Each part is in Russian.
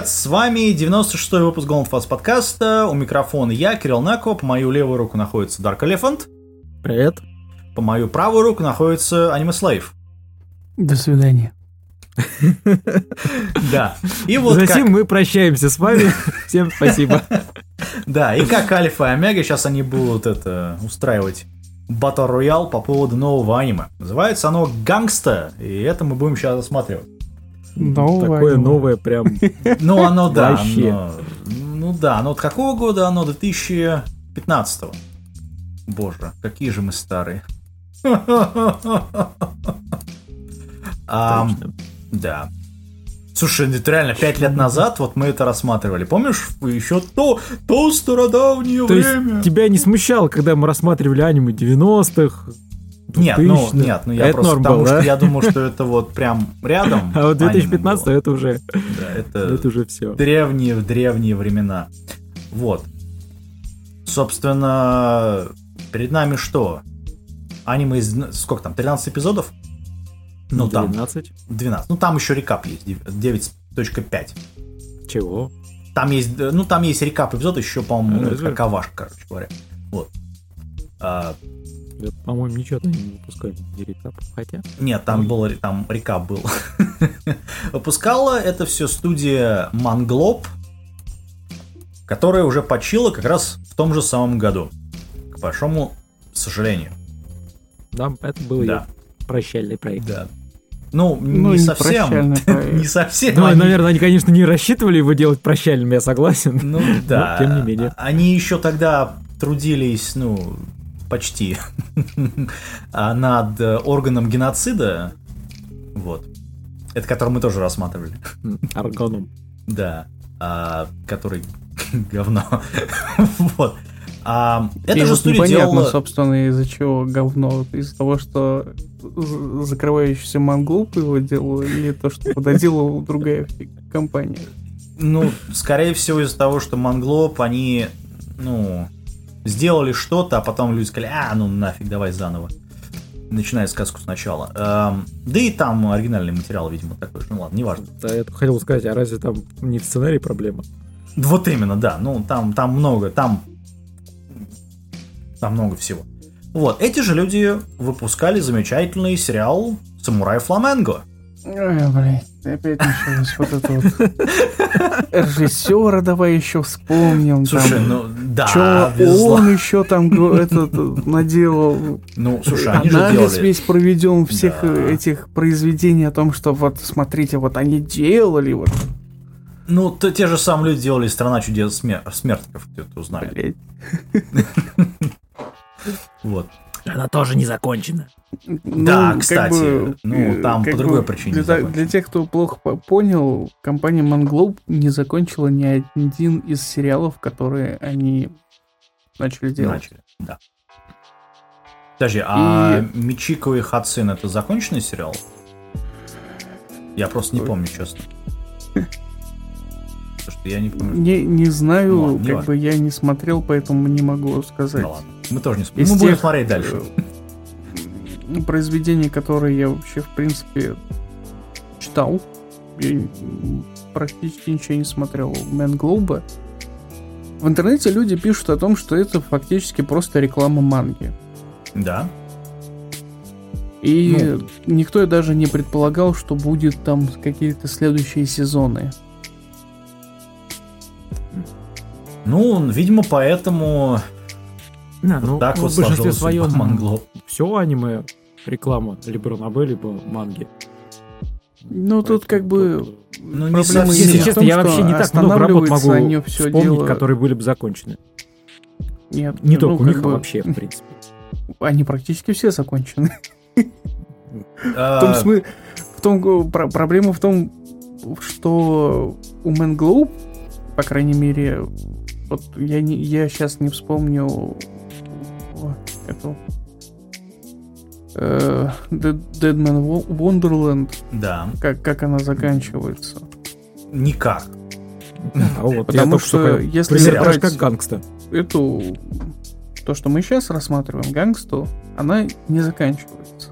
Привет, с вами 96-й выпуск Gold Fast подкаста. У микрофона я, Кирилл Накова, по мою левую руку находится Dark Elephant. Привет. По мою правую руку находится Anime Slave. До свидания. Да. И вот Затем как... мы прощаемся с вами. Всем спасибо. Да, и как Альфа и Омега, сейчас они будут это устраивать battle royale по поводу нового аниме. Называется оно Gangsta, и это мы будем сейчас осматривать. Новое Такое новое прям. Ну, оно, да, оно- ну да, ну от какого года оно? 2015 Боже, какие же мы старые. Да. Слушай, это реально, пять лет назад вот мы это рассматривали. Помнишь, еще то, то стародавнее То время? есть тебя не смущало, когда мы рассматривали аниме 90-х? Нет, ну, 2000-х? нет, ну я Это просто норм потому был, что да? я думаю, что это вот прям рядом. А вот аниме 2015 было. это уже, Да, это, это уже все. древние, древние времена. Вот. Собственно, перед нами что? Аниме из... Сколько там, 13 эпизодов? Ну, там 12. 12. Ну, там еще рекап есть, 9.5. Чего? Там есть, ну, там есть рекап эпизод, еще, по-моему, Разве? это как овашка, короче говоря. Вот. Я, По-моему, ничего там не выпускали. не рекап. Хотя. нет, там был, там рекап был. Выпускала это все студия Манглоб, которая уже почила как раз в том же самом году. К большому сожалению. Да, это был Да. ее прощальный проект. Да. Ну, Ну, не не совсем. Не совсем. Ну, они- наверное, они, конечно, не рассчитывали его делать прощальным, я согласен. Ну да. тем не менее. Они еще тогда трудились, ну, почти, а, над э, органом геноцида. Вот. Это который мы тоже рассматривали. М, Аргоном. Да. А, который говно. Вот. А, это же студия непонятно, делала... собственно, из-за чего говно. Из-за того, что закрывающийся манглуп его делал, или то, что пододелала другая компания. Ну, скорее всего, из-за того, что Манглоп, они, ну, сделали что-то, а потом люди сказали, а, ну нафиг, давай заново. Начиная сказку сначала. Эм, да и там оригинальный материал, видимо, такой же. Ну ладно, неважно. Да, я хотел сказать, а разве там не в сценарии проблема? Вот именно, да. Ну, там, там много, там... Там много всего. Вот, эти же люди выпускали замечательный сериал «Самурай Фламенго». Ой, блядь, опять началось вот это вот. Режиссера давай еще вспомним. Слушай, там. ну, да, зла. он еще там этот наделал? Ну, слушай, они же Анализ делали... весь проведен всех Да. этих произведений о том, что вот смотрите, вот они делали, вот, Ну, т- те же самые люди делали «Страна чудес смер- смертников», кто-то узнает. блядь. Вот. Она тоже не закончена. Да, как кстати, ну, э, там по другой бы причине Для, для тех, кто плохо по- понял, компания Manglоб не закончила ни один из сериалов, которые они начали делать. Начали, да. Подожди, а Мичико и Хацин это законченный сериал? Я просто не Ой. помню, честно. Потому что я не помню. Не, не знаю, Ну ладно, не как важно. бы я не смотрел, поэтому не могу сказать. Ну ладно, мы тоже не смотрим. Мы будем тех, смотреть дальше. э, Произведений, которые я вообще, в принципе, читал. Я практически ничего не смотрел Мэн Глоба. В интернете люди пишут о том, что это фактически просто реклама манги. Да. И Ну. никто даже не предполагал, что будет там какие-то следующие сезоны. Ну, видимо, поэтому Да, ну, так в вот большинстве сложилось своем Мангло. все аниме реклама либо ранобэ, либо манги. Ну, тут как бы... Ну, не проблема Если в честно, том, я вообще не так много работ могу вспомнить, дело- которые были бы закончены. Нет, Не ну, только у них, а бы вообще, в принципе. Они практически все закончены. А, В том смы- в том проблема в том, что у Globe, по крайней мере, вот я не, я сейчас не вспомню эту э, Dead, Dead Man Wo- Wonderland, Да, как, как она заканчивается. никак. А вот, я Потому что если примерно брать- как гангста. Эту, то, что мы сейчас рассматриваем, гангсту, она не заканчивается.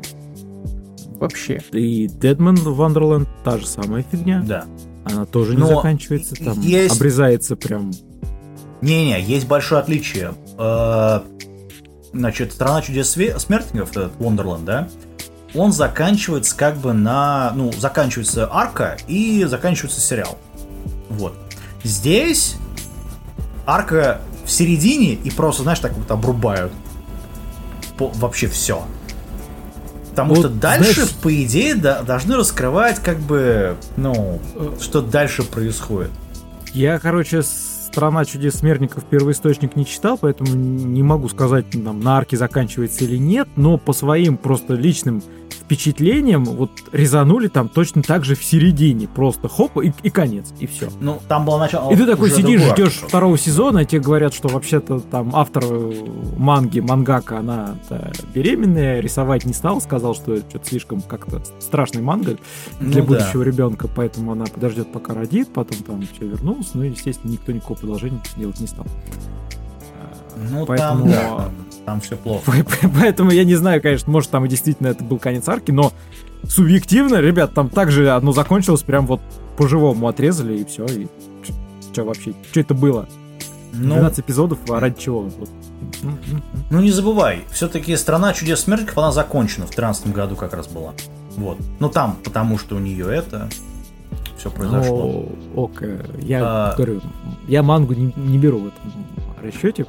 Вообще. И Deadman Wonderland та же самая фигня. Да. Она тоже не заканчивается, там есть- обрезается прям. Не-не, есть большое отличие. Э, Значит, «Страна чудес смертников», этот Wonderland, да, он заканчивается как бы на... Ну, заканчивается арка и заканчивается сериал. Вот. Здесь арка в середине и просто, знаешь, так вот обрубают. По- вообще все. Потому Вот, что дальше, знаешь- по идее, да- должны раскрывать как бы, ну, что дальше происходит. Я, короче, «Страна чудес смертников» первоисточник не читал, поэтому не могу сказать, там, на арке заканчивается или нет, но по своим просто личным впечатлениям вот резанули там точно так же в середине. Просто хоп, и, и конец, и все. Ну, там было начало... И ты такой сидишь, ждешь второго сезона, и тебе говорят, что вообще-то там автор э, манги, мангака, она э, беременная, рисовать не стал, сказал, что это что-то слишком как-то страшный манга для Ну да. будущего ребенка, поэтому она подождет, пока родит, потом там все вернулся, ну и, естественно, никто никакого продолжения делать не стал. Ну, Поэтому- там, да, там, все плохо. Поэтому я не знаю, конечно, может там и действительно это был конец арки, но субъективно, ребят, там также одно закончилось, прям вот по-живому отрезали и все, и что вообще, что это было? Ну, 12 эпизодов, а ради чего? Вот. Ну, не забывай, все-таки «Страна чудес смертников», она закончена в 13 году как раз была. Вот. Ну, там, потому что у нее это все произошло. Ну, ок, э, я А. говорю, я мангу не, не беру в этом расчете.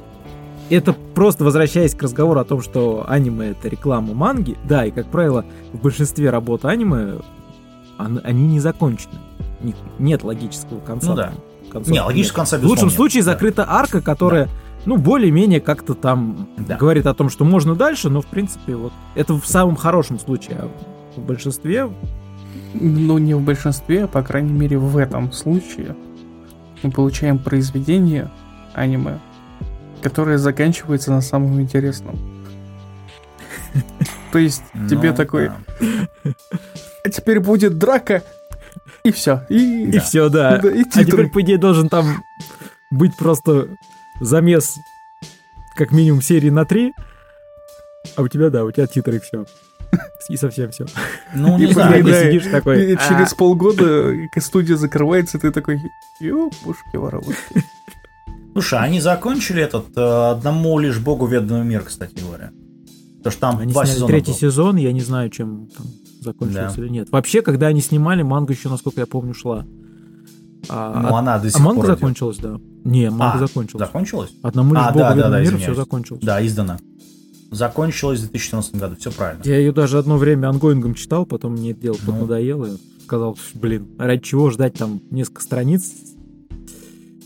Это просто возвращаясь к разговору о том, что аниме это реклама манги. Да, и как правило, в большинстве работ аниме он- они не закончены. У них нет логического конца. Ну да. Концовки Не, нет. логического конца, В лучшем безусловно, случае нет, да. закрыта арка, которая, ну, более-менее как-то там Да. говорит о том, что можно дальше, но в принципе вот это в самом хорошем случае, а в большинстве Ну, не в большинстве, а по крайней мере в этом случае мы получаем произведение аниме, которое заканчивается на самом интересном. То есть тебе Ну, такой, да. а теперь будет драка, и все. И, И все, да. Да, и а теперь, по идее, должен там быть просто замес как минимум серии на три. А у тебя, да, у тебя титры и все. И совсем все. Ну, И не знаю, когда- Ты сидишь такой. и через «А, полгода э, студия закрывается, и ты такой, ёпушки воровушки. Слушай, они закончили этот э, одному лишь богу ведомый мир, кстати говоря. Потому что там Они два сезона третий было. сезон, я не знаю, чем там закончилось Да. или нет. Вообще, когда они снимали, манга еще, насколько я помню, шла. А, Ну, а- она до а сих манга пор идет. закончилась, да. Не, манга А, закончилась. Закончилась? Одному лишь А, богу да, да, ведомый да, мир, все закончилось. Да, издана. Закончилась в 2014 году, все правильно. Я ее даже одно время онгоингом читал, потом мне это дело Ну. надоело. и Сказал, блин, ради чего ждать там несколько страниц,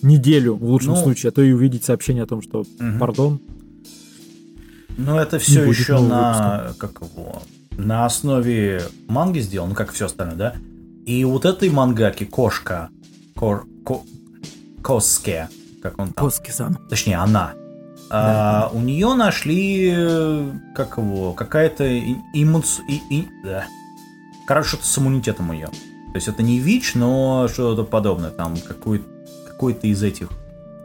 неделю в лучшем Ну. случае, а то и увидеть сообщение о том, что, Мгм. пардон, Ну, это все еще на, как его, на основе манги сделано, ну, как все остальное, да? И вот этой мангаки Кошка, Кор, Ко- Коске, как он там, Коски-сан. точнее, она, а, у нее нашли, как его, какая-то иммунс... и- и- да. Короче, что-то с иммунитетом ее. То есть это не ВИЧ, но что-то подобное, там какой- какой-то из этих.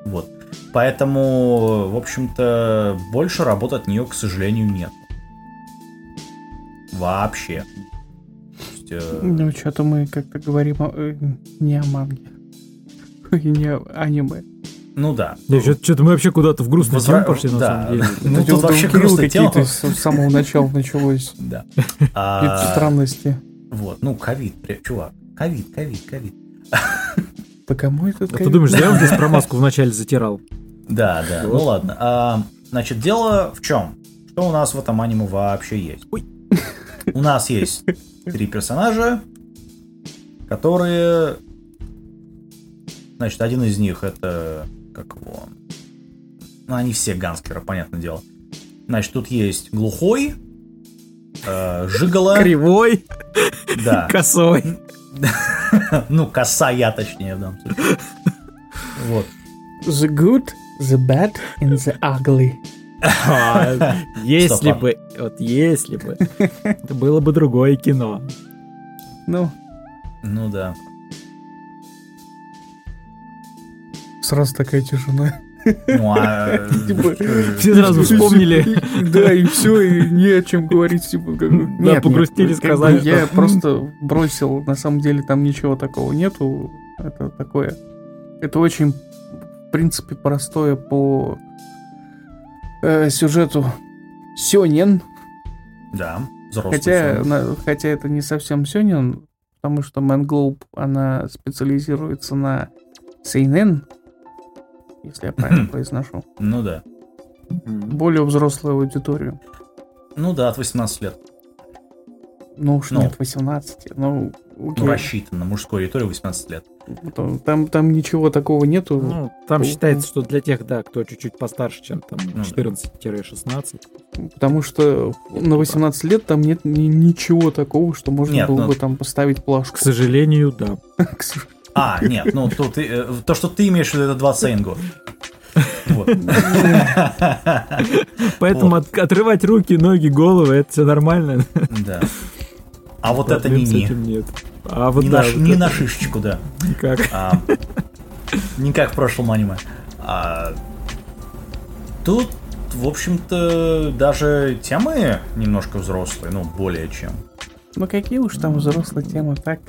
Вот. Поэтому, в общем-то, больше работы от нее, к сожалению, нет. Вообще. Есть, э, Ну, что-то мы как-то говорим о- э, не о манге. И не о аниме. ну да. Что-то мы вообще куда-то в грустную Возвра- тему пошли, на да. самом деле. Ну, Это тут вообще грустная тема. с самого начала началось. Да. А, странности. Вот, ну, ковид, чувак. Ковид, ковид, ковид. Да кому этот А ты ковид? думаешь, зря он здесь про маску вначале затирал? Да, да. Ну ладно. А, значит, дело в чем? Что у нас в этом аниме вообще есть? Ой. У нас есть три персонажа, которые... Значит, один из них это... Как его? Ну, они все ганскеры, понятное дело. Значит, тут есть глухой, э, жигало, Кривой, да. косой. Ну, косая, точнее, в данном случае. Вот. The good, the bad and the ugly. А, Если бы, вот если бы, это было бы другое кино. Ну, Ну да. сразу такая тишина. Ну, а... Типа, Все сразу вспомнили. Да, и все, и не о чем говорить. Типа, как бы, Да, нет, погрустили, нет, как бы сказали, Я просто бросил, на самом деле там ничего такого нету. Это такое... Это очень, в принципе, простое по э, сюжету сёнен. Да, взрослый Хотя, на- хотя это не совсем сёнен, потому что Man Globe, она специализируется на сейнен, если я правильно произношу. Ну да. Более взрослую аудиторию. Ну да, от 18 лет. Ну уж Ну. нет, 18. Ну, Ну, окей. рассчитан на мужскую аудиторию 18 лет. Там, там, там ничего такого нету. Ну, там Ну, считается, что для тех, да, кто чуть-чуть постарше, чем там Ну да. 14-16. Потому что на 18 лет там нет ни- ничего такого, что можно Нет, было ну- бы там поставить плашку. К сожалению, да. К сож- А, нет, ну тут э, то, что ты имеешь в виду, это 21 год. Вот. Поэтому от- отрывать руки, ноги, головы, это все нормально. Да. А вот это не Проблем с не. этим нет. А вот Не да, на вот не это на шишечку, да. никак. А, Не как в прошлом аниме. А, Тут, в общем-то, даже темы немножко взрослые, ну, более чем. Ну какие уж там взрослые темы, так?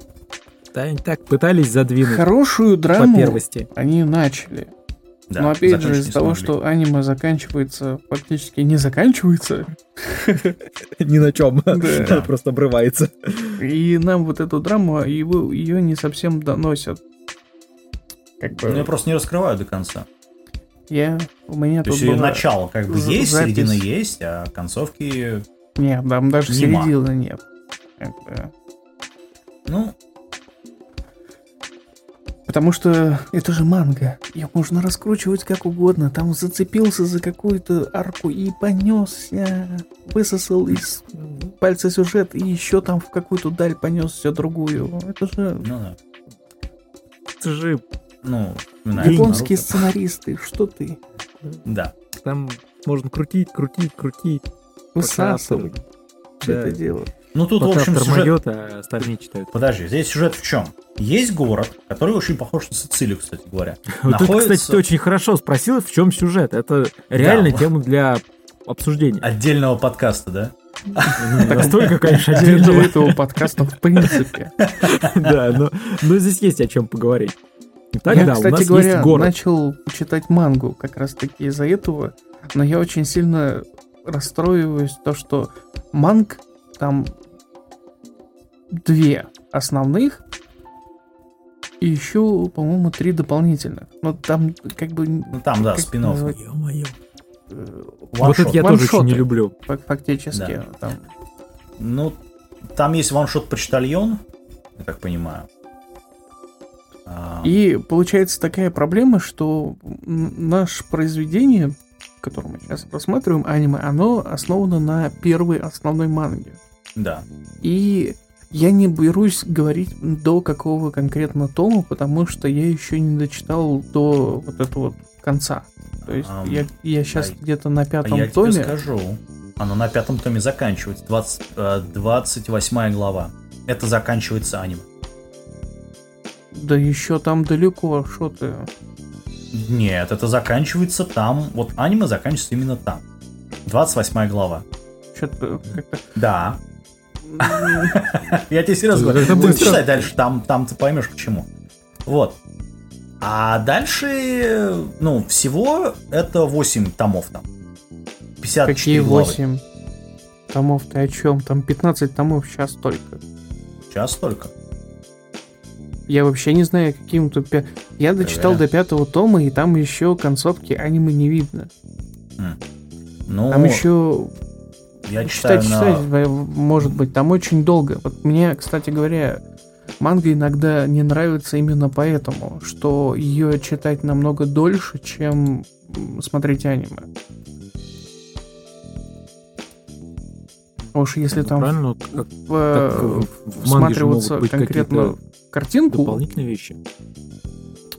Да, они так пытались задвинуть Хорошую по драму первости. они начали. Да, Но опять же, из-за того, что аниме заканчивается, фактически не заканчивается, Ни на чем. Просто обрывается. и нам вот эту драму, ее не совсем доносят. Как бы, Ну, я просто не раскрываю до конца. я, у меня То тут есть была- начало как бы есть, запись. середина есть, а концовки, Нет, там даже Нема. середины нет. Как бы. ну, Потому что это же манга. Ее можно раскручивать как угодно. Там зацепился за какую-то арку и понесся. Высосал из пальца сюжет и еще там в какую-то даль понесся другую. Это же ну да. Это же Ну, японские Наруто. сценаристы. Что ты? Да. там можно крутить, крутить, крутить. Высасывай. Что Да. это дело? Ну тут, в Пока общем, автор сюжет... моет, а остальные читают. Подожди, здесь сюжет в чем? Есть город, который очень похож на Сицилию, кстати говоря. Вот тут, Находится- кстати, ты очень хорошо спросил, в чем сюжет. Это реально Да. тема для обсуждения. Отдельного подкаста, да? Так столько, конечно, отдельного. этого подкаста в принципе. Да, но, здесь есть о чем поговорить. Итак, я, да, у нас говоря, есть город. начал читать мангу как раз таки из-за этого, но я очень сильно расстроиваюсь то, что манг там две основных и еще, по-моему, три дополнительных. Но там как бы Ну там, да, Как спин называть? Ё-моё. э, Вот это я тоже очень не люблю. фак- фактически там Ну, там есть ваншот почтальон, я так понимаю. А, И получается такая проблема, что наше произведение, которое мы сейчас рассматриваем, аниме, оно основано на первой основной манге. Да. И я не берусь говорить до какого конкретно тома, потому что я еще не дочитал до вот этого вот конца. То есть Ам, я, я сейчас а- где-то на А пятом я тебе томе. скажу. Оно на пятом томе заканчивается. 20, э, 28 глава. Это заканчивается аниме. Да еще там далеко, что ты. Нет, это заканчивается там. Вот аниме заканчивается именно там. 28 глава. Что-то как-то. Да. Я тебе серьезно говорю. читай дальше, там, там ты поймешь почему. Вот. А дальше, ну, всего это 8 томов там. 54 Какие главы. 8 томов ты о чем? Там 15 томов сейчас только. Сейчас только. Я вообще не знаю, каким-то... пя- Я дочитал Проверяю. до пятого тома, и там еще концовки аниме не видно. Ну, Там еще я читаю читать, на... читать, э, может быть, там очень долго. Вот мне, кстати говоря, манга иногда не нравится именно поэтому, что ее читать намного дольше, чем смотреть аниме. Уж если Ну, там Правильно, как- так, в- всматриваться могут быть конкретно картинку дополнительные вещи.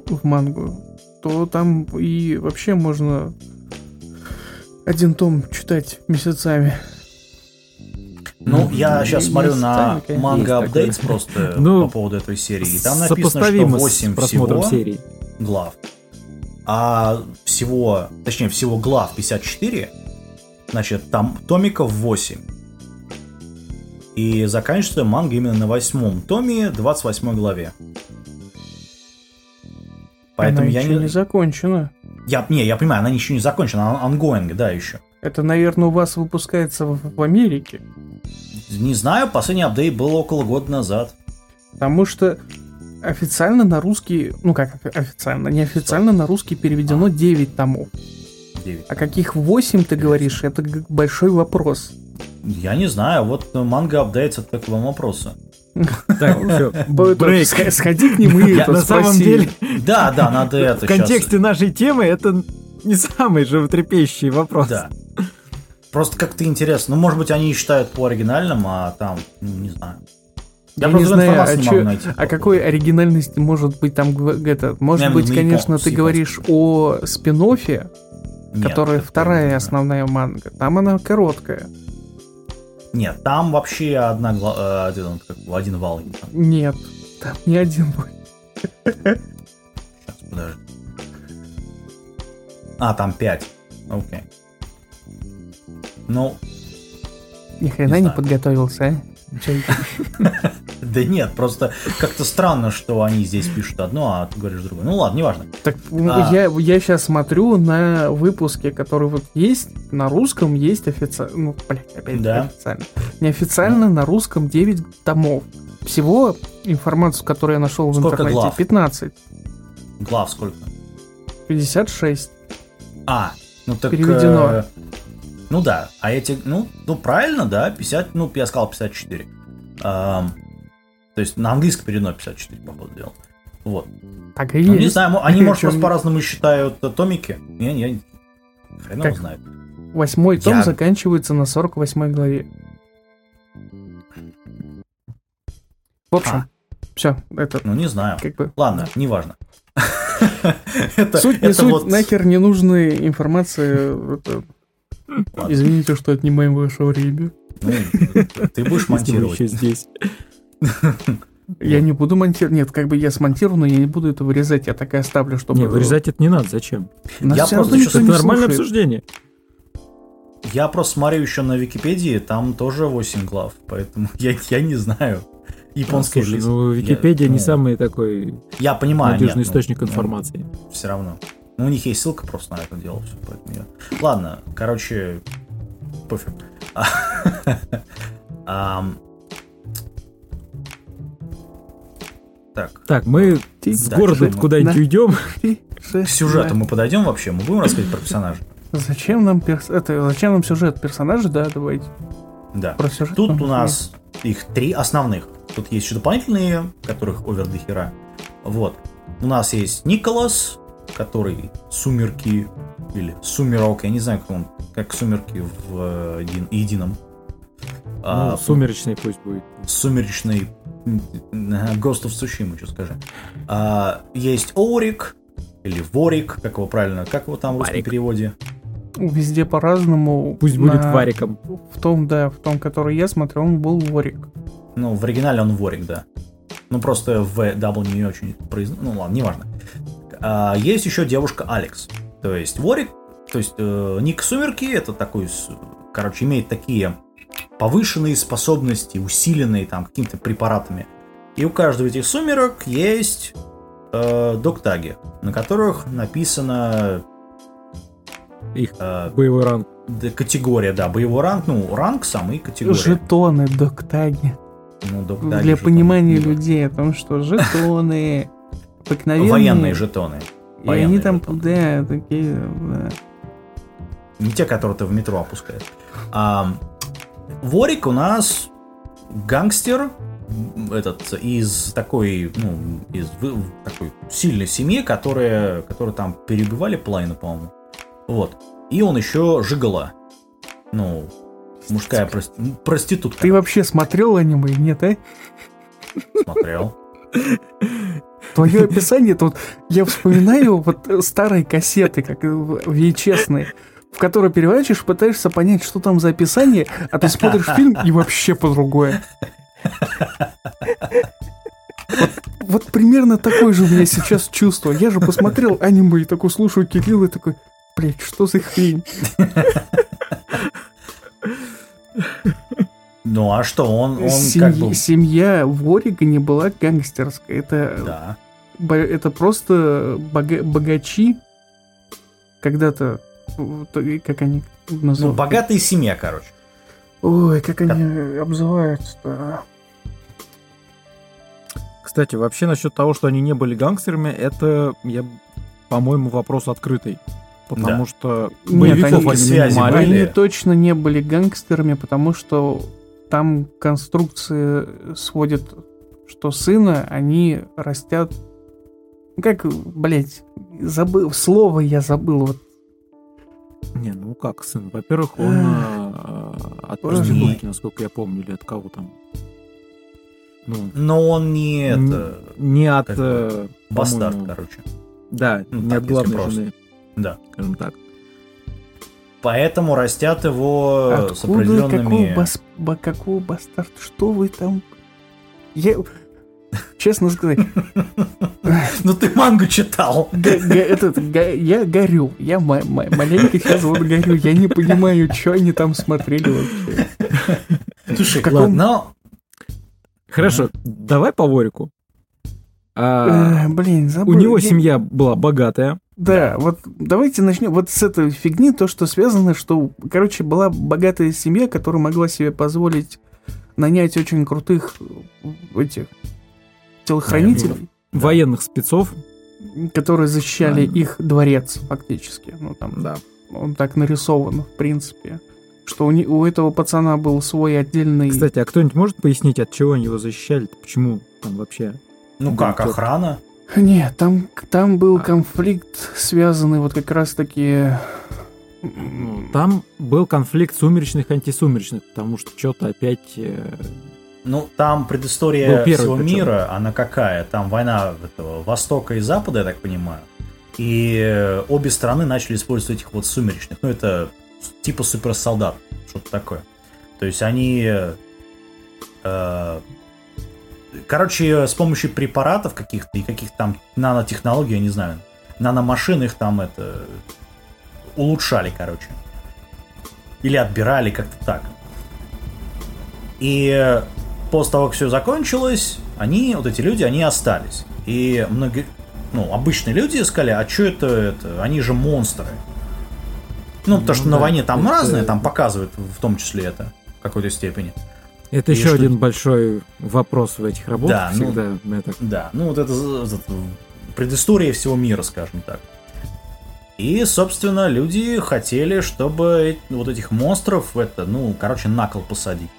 в мангу, то там и вообще можно один том читать месяцами. Ну, я сейчас смотрю на манга апдейтс просто Ну, по поводу этой серии. И там написано, что Сопоставимо с 8 просмотром всего серии. глав. А всего, точнее, всего глав 54, значит, там томиков 8. И заканчивается манга именно на восьмом томе, 28 главе. Поэтому Она я не... не закончена. Я, не, я понимаю, она еще не закончена, она ongoing, да, еще. Это, наверное, у вас выпускается в, в Америке. Не знаю, последний апдейт был около года назад. Потому что официально на русский, ну как официально, неофициально на русский переведено 9 томов. 9. А каких 8 ты говоришь, это большой вопрос. Я не знаю, вот манга это к вам вопросы. Так, все. Сходи к нему и Я На самом деле, Да, да, надо это в контексте нашей темы это не самый животрепещущий вопрос. Да. Просто как-то интересно. Ну, может быть, они считают по оригинальным, а там, ну, не знаю. Я, не просто знаю, а, не чё- найти. а какой оригинальности может быть там это? Может Я быть, конечно, ты говоришь о спин Нет, которая вторая не- основная манга. Там она короткая. Нет, там вообще одна, гла- э, один, как бы, один вал. Нет, там не один бой. Сейчас, подожди. А, там 5. Окей. Ну, Ни хрена Не не, подготовился, а? Да нет, просто как-то странно, что они здесь пишут одно, а ты говоришь другое. Ну ладно, неважно. Так ну, А. я, я сейчас смотрю на выпуске, который вот есть, на русском есть официально, ну, блядь, опять официально. Неофициально на русском 9 томов. Всего информацию, которую я нашел в Сколько интернете, глав? 15. Глав сколько? 56. А, ну так... Переведено. э, ну да, а эти, ну, ну правильно, да, 50, ну я сказал 54. Ам, то есть на английском переведено 54, походу, дела. Вот. Так и Ну, не есть. знаю, мо- они, может, просто по-разному считают э, томики. Я, я хрен его знает. Восьмой том Я- заканчивается на 48 главе. В общем, А. все, это Ну, не знаю. как бы... Ладно, неважно. Это- Суть не это суть, вот- нахер не нужной информации. это- Ладно. Извините, что отнимаем ваше время. Ну, Ты будешь монтировать. еще здесь. Я не буду монтировать. Нет, как бы я смонтирую, но я не буду это вырезать. Я так и оставлю, чтобы... Не, вырезать это не надо, зачем? Нас Я просто никто Это нормальное слушает. обсуждение. Я просто смотрю еще на Википедии, там тоже 8 глав, поэтому я, я не знаю. Японский Слушай, язык. ну, Я- Википедия не ну, самый такой Я понимаю, надежный нет, ну, источник ну, информации. все равно. Ну, у них есть ссылка просто на это дело, все, поэтому я... Ладно, короче, пофиг. Так, Так, мы с Да, города куда-нибудь да. уйдем. к сюжету мы подойдем вообще? Мы будем рассказывать про персонажа? Зачем нам перс... это, зачем нам сюжет персонажа, да, давайте Да. про сюжет. Тут у нас их три основных. Тут есть еще дополнительные, которых овер до хера. Вот. У нас есть Николас, который Сумерки или Сумерок, я не знаю, как он, как Сумерки в э, един- едином. А, Ну, сумеречный пусть будет. сумеречный Ghost of Tsushima, что скажи. А, есть Орик, или Ворик, как его правильно, как его там в русском переводе? Везде по-разному. Пусть будет На- вариком. В том, да, в том, который я смотрел, он был Ворик. Ну, в оригинале он Ворик, да. Ну, просто в W не очень произносит. Ну, ладно, неважно. А, есть еще девушка Алекс. То есть Ворик, то есть э, Ник Сумерки, это такой, короче, имеет такие повышенные способности, усиленные там какими-то препаратами. И у каждого этих сумерок есть э, доктаги, на которых написано Их э, боевой ранг. категория, да, боевой ранг, ну, ранг сам и категория. Жетоны, доктаги. Ну, доктаги Для же там понимания людей о том, что жетоны, обыкновенные... Военные жетоны. И военные они там, жетоны. да, такие, да. Не те, которые ты в метро опускаешь. А, Ворик у нас гангстер, этот из такой, ну, из такой сильной семьи, которая, которые там перебивали половину, по-моему. Вот. И он еще жигала. Ну, мужская прости- проститутка. Ты вообще смотрел аниме, нет, а? смотрел. Твое описание, тут я вспоминаю вот старые кассеты, как VHS, в которые переворачиваешь, пытаешься понять, что там за описание, а ты смотришь фильм и вообще по-другое. Вот, вот примерно такое же у меня сейчас чувство. Я же посмотрел аниме и такой слушаю Кирилла и такой, блядь, что за хрень? Ну, а что, он, он как Семья, бы... семья в Орегоне была гангстерская. Это Да. бо- это просто бога- богачи. Когда-то, как они Ну, называют? богатая семья, короче. Ой, как они обзываются-то? Кстати, вообще насчет того, что они не были гангстерами, это, я, по-моему, вопрос открытый. Потому Да. что Нет, они- они связи были. Они точно не были гангстерами, потому что там конструкции сводят, что сына они растят... Ну, Как, блять, забыл, слово я забыл. Вот. Не, ну как, сын? Во-первых, он э, от проститутки, насколько я помню, или от кого там. Ну, Но он не это... не от... э, Бастард, короче. Да, Ну, не так, от главной просто. жены, Да. скажем так. Поэтому растят его Э, с Откуда, какого, определенными... бас, ба- какого бастард, что вы там... Я, честно сказать, Ну ты мангу читал. этот, я горю, я ма- ма- маленько сейчас вот горю, я не понимаю, что они там смотрели вообще. Слушай, ладно, Хорошо, давай по Ворику. А, Э, Блин, забыл. у него семья была богатая. Да, вот давайте начнем вот с этой фигни, то, что связано, что, короче, была богатая семья, которая могла себе позволить нанять очень крутых э, этих телохранителей, Да. Военных спецов. которые защищали Да. их дворец, фактически. Ну, там, Да. он так нарисован, в принципе. Что у, не- у этого пацана был свой отдельный... Кстати, а кто-нибудь может пояснить, от чего они его защищали? Почему там вообще? ну как, охрана? Нет, там, там был А. конфликт, связанный вот как раз-таки... Там был конфликт сумеречных антисумеречных, потому что что-то опять... э, Ну, там предыстория всего причем. мира, она какая? Там война этого Востока и Запада, я так понимаю. И обе страны начали использовать этих вот сумеречных. Ну, это типа суперсолдат, что-то такое. То есть они... э, короче, с помощью препаратов каких-то и каких-то там нанотехнологий, я не знаю, наномашин их там это улучшали, короче. Или отбирали как-то так. И э, после того, как все закончилось, они, вот эти люди, они остались. И многие, ну, обычные люди сказали, а что это, это, они же монстры. Ну, потому Ну что на да, войне там это- разные, там показывают в том числе это в какой-то степени. Это И еще что- один большой вопрос в этих работах Да, ну- всегда. это Да, ну вот это, это предыстория всего мира, скажем так. И, собственно, люди хотели, чтобы вот этих монстров, это, ну, короче, на кол посадить.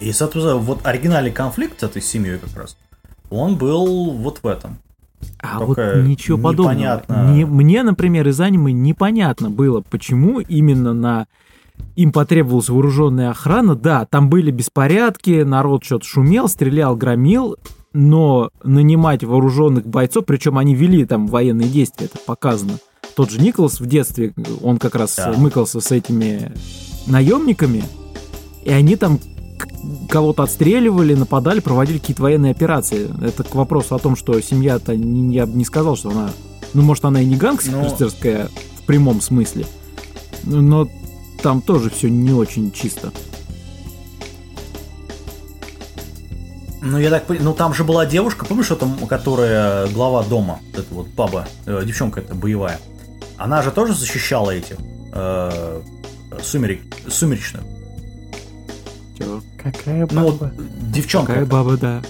И, соответственно, вот оригинальный конфликт с этой семьей как раз, он был вот в этом. А Только вот ничего подобного. непонятно. Не- мне, например, из аниме непонятно было, почему именно на им потребовалась вооруженная охрана. Да, там были беспорядки, народ что-то шумел, стрелял, громил, но нанимать вооруженных бойцов, причем они вели там военные действия, это показано. Тот же Николас в детстве, он как раз Да. мыкался с этими наемниками, и они там кого-то отстреливали, нападали, проводили какие-то военные операции. Это к вопросу о том, что семья-то, я бы не сказал, что она... Ну, может, она и не гангстерская в прямом смысле, но там тоже все не очень чисто. Ну, я так понимаю, ну там же была девушка, помнишь, что там, которая глава дома, вот эта вот баба, э, девчонка эта боевая. Она же тоже защищала этих э, сумерек, сумеречных. Чё? Какая Ну, вот баба? девчонка. Какая эта. баба, да.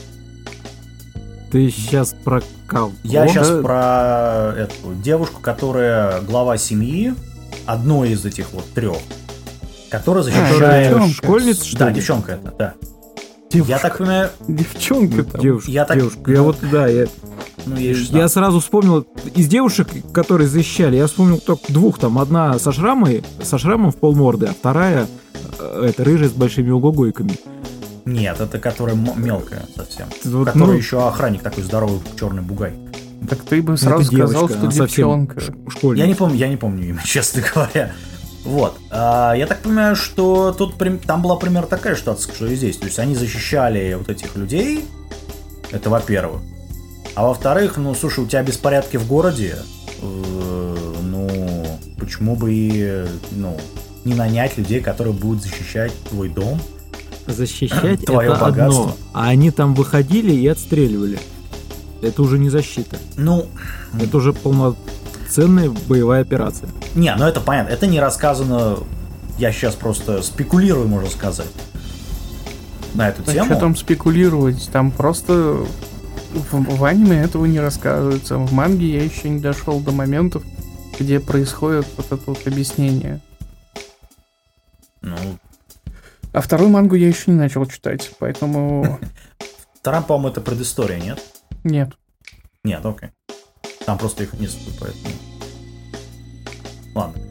Ты сейчас про кого? Я сейчас про эту девушку, которая глава семьи, одной из этих вот трех, которая защищает... Которая девчонка. школьница, что да, ли? девчонка это, да. Девушка. Я так понимаю, Девчонка там. Девушка, Я так- девушка. Я вот, да, я, ну, я 16. сразу вспомнил, из девушек, которые защищали, я вспомнил только двух, там, одна со шрамой, со шрамом в полморды, а вторая, э, это, рыжая с большими угогойками. Нет, это которая мелкая совсем. Вот, Который ну, еще охранник такой здоровый, черный бугай. Так ты бы это сразу сказал, девочка, что она совсем девчонка. школьница. Я не помню, я не помню имя, честно говоря. Вот. А, я так понимаю, что тут там была примерно такая ситуация, что и здесь. То есть они защищали вот этих людей. Это во-первых. А во-вторых, ну, слушай, у тебя беспорядки в городе. э, ну, почему бы и, ну, не нанять людей, которые будут защищать твой дом? Защищать Твоё это богатство. одно, а они там выходили и отстреливали. Это уже не защита. Ну, Это уже полноценная боевая операция. не, ну это понятно. Это не рассказано. Я сейчас просто спекулирую, можно сказать. На эту А тему. что там спекулировать? Там просто в, в аниме этого не рассказывается. В манге я еще не дошел до моментов, где происходит вот это вот объяснение. Ну, А вторую мангу я еще не начал читать, поэтому вторая, по-моему, это предыстория, нет? Нет. Нет, окей. Там просто их несколько, поэтому... Ладно.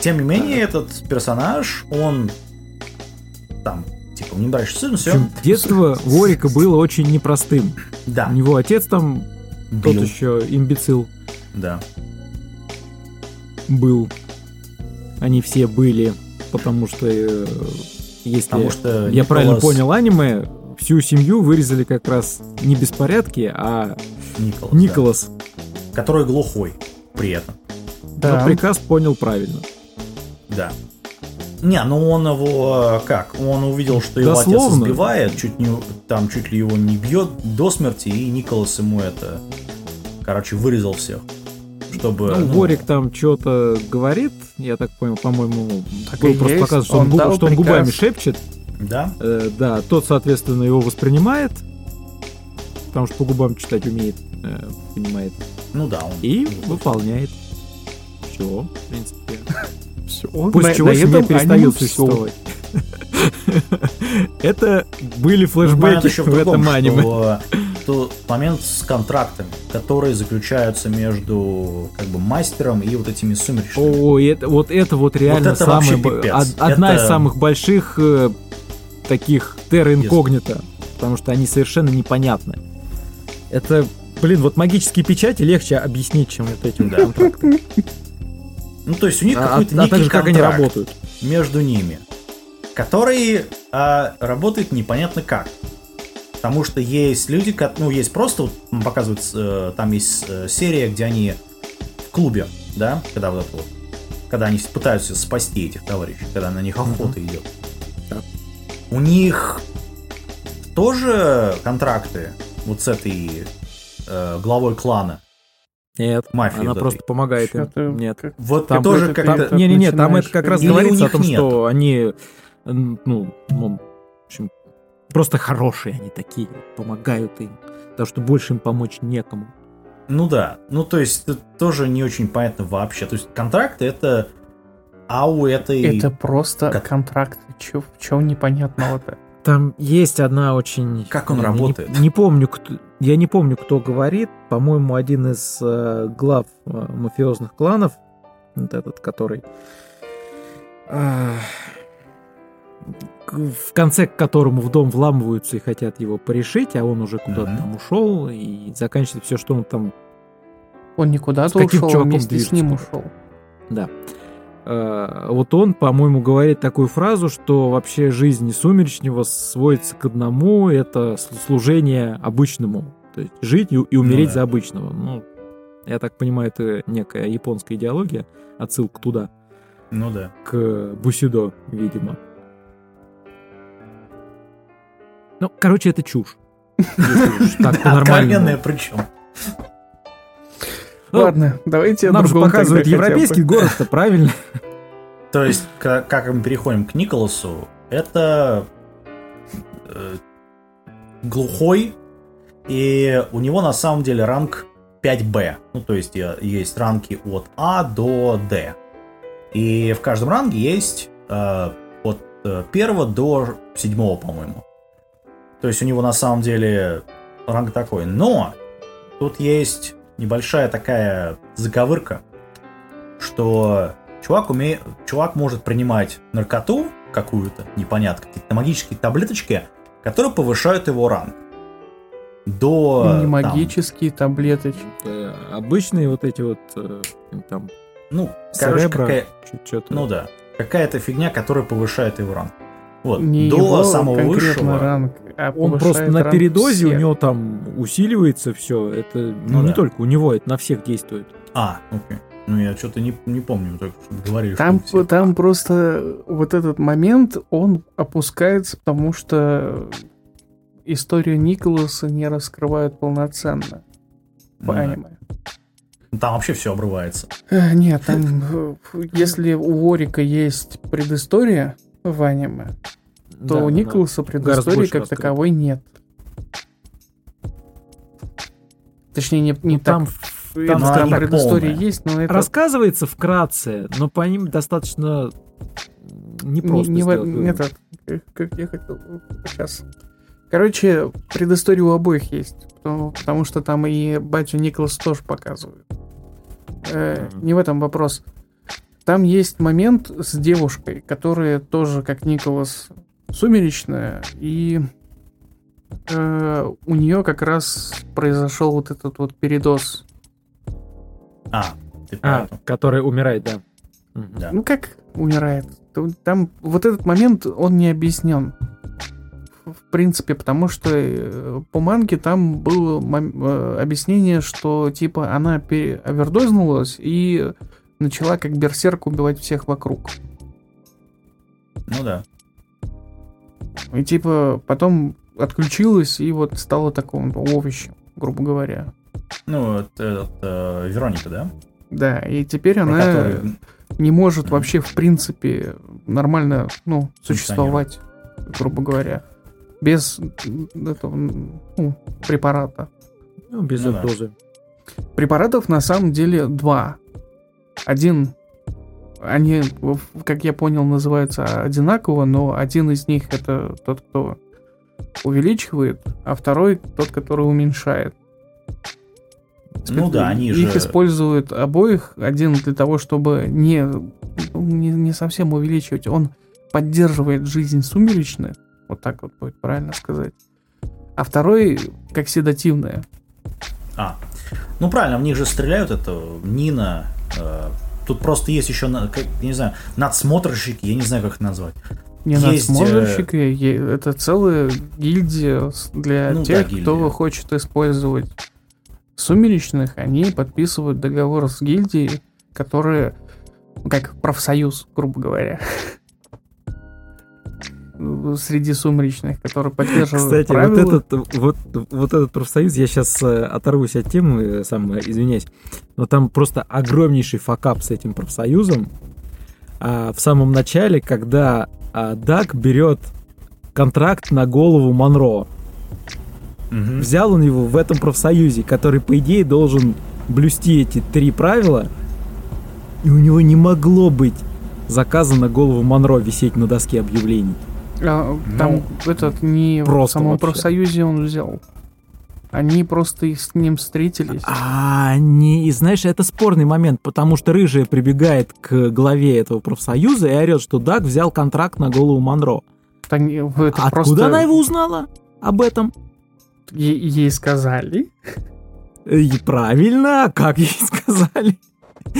Тем не менее, этот персонаж, он там, типа, не брать сын, все. общем, детство Ворика было очень непростым. Да, У него отец там тот бил. еще имбецил Да. был. Они все были, потому что э, если Потому что я Николас- правильно понял аниме, всю семью вырезали как раз не беспорядки, а Николас. да. Николас. Который глухой при этом. Да. Но приказ понял правильно. Да. Не, ну он его как? Он увидел, что его Дословно. отец избивает, чуть не, там чуть ли его не бьет до смерти, и Николас ему это, короче, вырезал всех, чтобы. Ну, Ворик там что-то говорит, я так понял, по-моему, был просто есть. показано, что он, Он губ- что он приказ. губами шепчет. Да. Э, да, тот, соответственно, его воспринимает, потому что по губам читать умеет, э, понимает, Ну да, он. и он- выполняет. Все, в принципе. Всё. После На- чего на семья перестает существовать. Это были Ну, флешбеки еще в этом аниме. что то момент с контрактами, которые заключаются между как бы мастером и вот этими сумеречными. Ой, это, вот это вот реально это вообще самая, одна Это- из самых больших э, таких терра инкогнито, потому что они совершенно непонятны. Это, блин, вот магические печати легче объяснить, чем вот эти вот Да. контракты. Ну то есть у них А, какой-то а некий также как они работают. между ними, который а, работает непонятно как. Потому что есть люди, ну, есть просто, вот, показывают, э, там есть э, серия, где они в клубе, да, когда вот это вот, когда они пытаются спасти этих товарищей, когда на них охота идет. У них тоже контракты вот с этой э, главой клана Нет, мафии. она вот этой. просто помогает им. Чё-то Нет. как- Вот Там тоже как-то... Не-не-не, там это как раз Или говорится о них том, нет. что они, ну, ну, в общем, просто хорошие они такие, помогают им. Потому что больше им помочь некому. Ну да, ну то есть это тоже не очень понятно вообще. То есть контракты это... А у этой... Это просто Как- контракт. Чё, в чем непонятного-то? Там есть одна очень... Как он я не- работает? Не, помню, кто... Я не помню, кто говорит. По-моему, один из э, глав э, мафиозных кланов, вот этот, который... к- в конце к которому в дом вламываются и хотят его порешить, а он уже куда-то Мгм. там ушел, и заканчивается все, что он там Он никуда С то каким ушел, вместе с ним ушел. Да. Э, Вот он, по-моему, говорит такую фразу, что вообще жизнь Сумеречного сводится к одному, это служение обычному. То есть жить и, и умереть да. за обычного. Ну, я так понимаю, это некая японская идеология, отсылка туда, Ну да. к Бусидо, видимо. Ну, короче, это чушь. Так Откровенная по-нормальному. причем. Ну, Ладно, давайте Нам же показывают европейский город-то, правильно? То есть, ка- как мы переходим к Николасу, это э, глухой, и у него на самом деле ранг 5Б. Ну, то есть, есть ранги от А до Д. И в каждом ранге есть э, от э, первого до седьмого, по-моему. То есть, у него на самом деле ранг такой. Но тут есть небольшая такая заковырка, что чувак, уме... чувак может принимать наркоту какую-то, непонятно, какие-то магические таблеточки, которые повышают его ранг. До... Не там, магические таблеточки. Э, Обычные вот эти вот э, там ну, короче, какая... Ну да. Какая-то фигня, которая повышает его ранг. Вот. Не До его самого высшего. ранг, а Он просто на передозе, у всех. него там усиливается все. Это ну, Ну не да. только у него, это на всех действует. А, окей. Ну, я что-то не, не помню, только что говорили, Там, что у там просто вот этот момент, он опускается, потому что историю Николаса не раскрывают полноценно в Да. аниме. Там вообще все обрывается. Э, Нет, там, э, если у Орика есть предыстория в аниме, то Да, у да. Николаса Гораздо предыстории как раскрыто. таковой нет. Точнее, не, не Ну, там, так. Там, там там не предыстория полная. есть, но это рассказывается вкратце, но по ним достаточно не, непросто не, во- сделать вывод. это, как, как я хотел сейчас. Короче, предыстория у обоих есть, потому, потому что там и батю Николас тоже показывают. Э, не в этом вопрос. Там есть момент с девушкой, которая тоже, как Николас, сумеречная, и э, у нее как раз произошел вот этот вот передоз. А, ты А, который умирает, да. Да. Ну как умирает? Там- вот этот момент, он не объяснен. В принципе, потому что э, по манге там было э, объяснение, что типа она пере- овердознулась и начала как берсерк убивать всех вокруг. Ну да. И типа потом отключилась и вот стала таким овощем, грубо говоря. Ну, это, это, э, Вероника, да? Да, и теперь Про она которую- не может вообще, в принципе, нормально, ну, существовать, грубо говоря, без этого, ну, препарата. Ну, без Ну да. дозы. Препаратов на самом деле два. Один, они, как я понял, называются одинаково, но один из них это тот, кто увеличивает, а второй тот, который уменьшает. Ну да, они Их же... используют обоих. Один для того, чтобы не, не, не совсем увеличивать. Он поддерживает жизнь сумеречных. Вот так вот будет правильно сказать. А второй как седативное. А, ну правильно, в них же стреляют, это Нина. Э, тут просто есть еще, как, я не знаю, надсмотрщики, я не знаю, как их назвать. Не Есть, э, надсмотрщик, е- это целая гильдия для Ну да, тех, гильдия. кто хочет использовать сумеречных. Они подписывают договор с гильдией, которые ну, как профсоюз, грубо говоря. Среди сумеречных, которые поддерживают Кстати, правила. вот этот, вот, вот этот профсоюз, я сейчас оторвусь от темы, э, сам э, извиняюсь, но там просто огромнейший факап с этим профсоюзом. А, в самом начале, когда а, Дак берет контракт на голову Монро, Мгм. взял он его в этом профсоюзе, который, по идее, должен блюсти эти три правила, и у него не могло быть заказа на голову Монро висеть на доске объявлений. А, Там этот не в самом вообще. профсоюзе он взял. Они просто с ним встретились. А, не, и знаешь, это спорный момент, потому что Рыжая прибегает к главе этого профсоюза и орет, что Даг взял контракт на голову Монро. Это Откуда просто она его узнала об этом? е- ей сказали. И правильно, как ей сказали?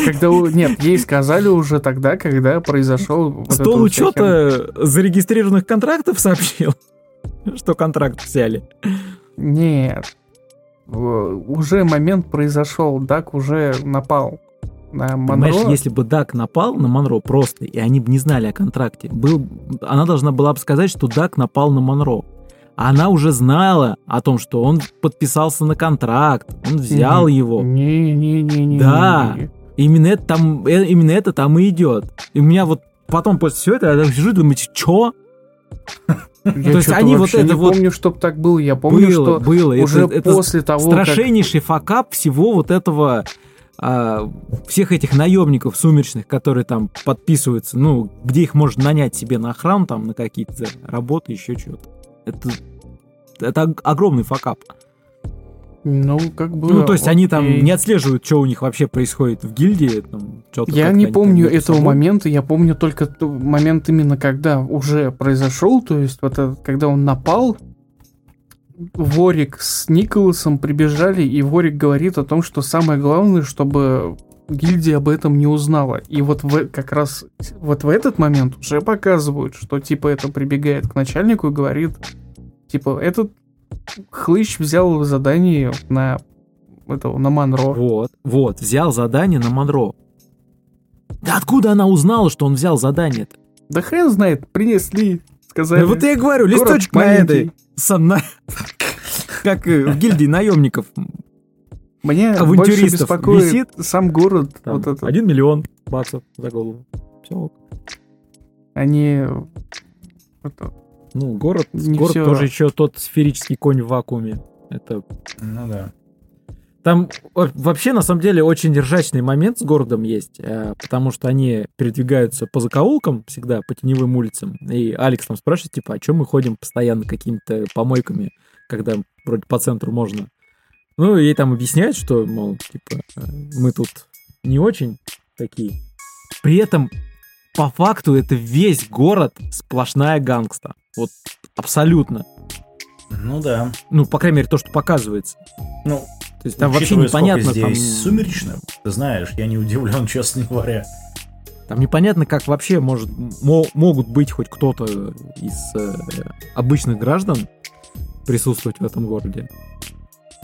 Когда у- нет, ей сказали уже тогда, когда произошел вот Стол учета зарегистрированных контрактов сообщил, что контракт взяли. Нет. Уже момент произошел, Дак уже напал на Понимаешь, Монро. если бы Дак напал на Монро просто, и они бы не знали о контракте, был, она должна была бы сказать, что Дак напал на Монро. Она уже знала о том, что он подписался на контракт, он взял Мгм. его. Не-не-не-не. Да. Именно это там, э, именно это там и идет. И у меня вот потом после всего этого я сижу и думаю, что? Я То есть они вот это не вот- помню, чтоб так было. Я помню, было, что было. Это- уже это, после того, как... страшеннейший факап всего вот этого а, всех этих наемников сумеречных, которые там подписываются, ну, где их можно нанять себе на охрану, там, на какие-то работы, еще что-то. Это, это ог- огромный факап. Ну, как бы... ну, то есть они там не отслеживают, что у них вообще происходит в гильдии. Там, Я не помню этого собой. момента, я помню только момент именно когда уже произошел, то есть вот этот, когда он напал, Ворик с Николасом прибежали, и Ворик говорит о том, что самое главное, чтобы гильдия об этом не узнала. И вот в, как раз вот в этот момент уже показывают, что типа это прибегает к начальнику и говорит, типа, этот хлыщ взял задание на этого, на Монро. Вот, вот, взял задание на Монро. Да откуда она узнала, что он взял задание-то? Да хрен знает, принесли сказали. Да вот я говорю, город листочек на маленький. этой. санна- Как э, в гильдии наемников. Мне больше беспокоит висит сам город. Там вот этот. Один миллион баксов за голову. Все. Они... это, Ну, город, Не город всё. тоже еще тот сферический конь в вакууме. Это Ну да. Там во- вообще, на самом деле, очень ржачный момент с городом есть, э, потому что они передвигаются по закоулкам всегда, по теневым улицам. И Алекс там спрашивает, типа, о чем мы ходим постоянно какими-то помойками, когда вроде по центру можно. Ну, ей там объясняют, что, мол, типа, э, мы тут не очень такие. При этом, по факту, это весь город сплошная гангста. Вот абсолютно. Ну да. Ну, по крайней мере, то, что показывается. Ну, То есть там вообще непонятно. там- здесь сумеречно, ты знаешь, я не удивлен, честно говоря. Там непонятно, как вообще может, мо- могут быть хоть кто-то из э, обычных граждан присутствовать в этом городе.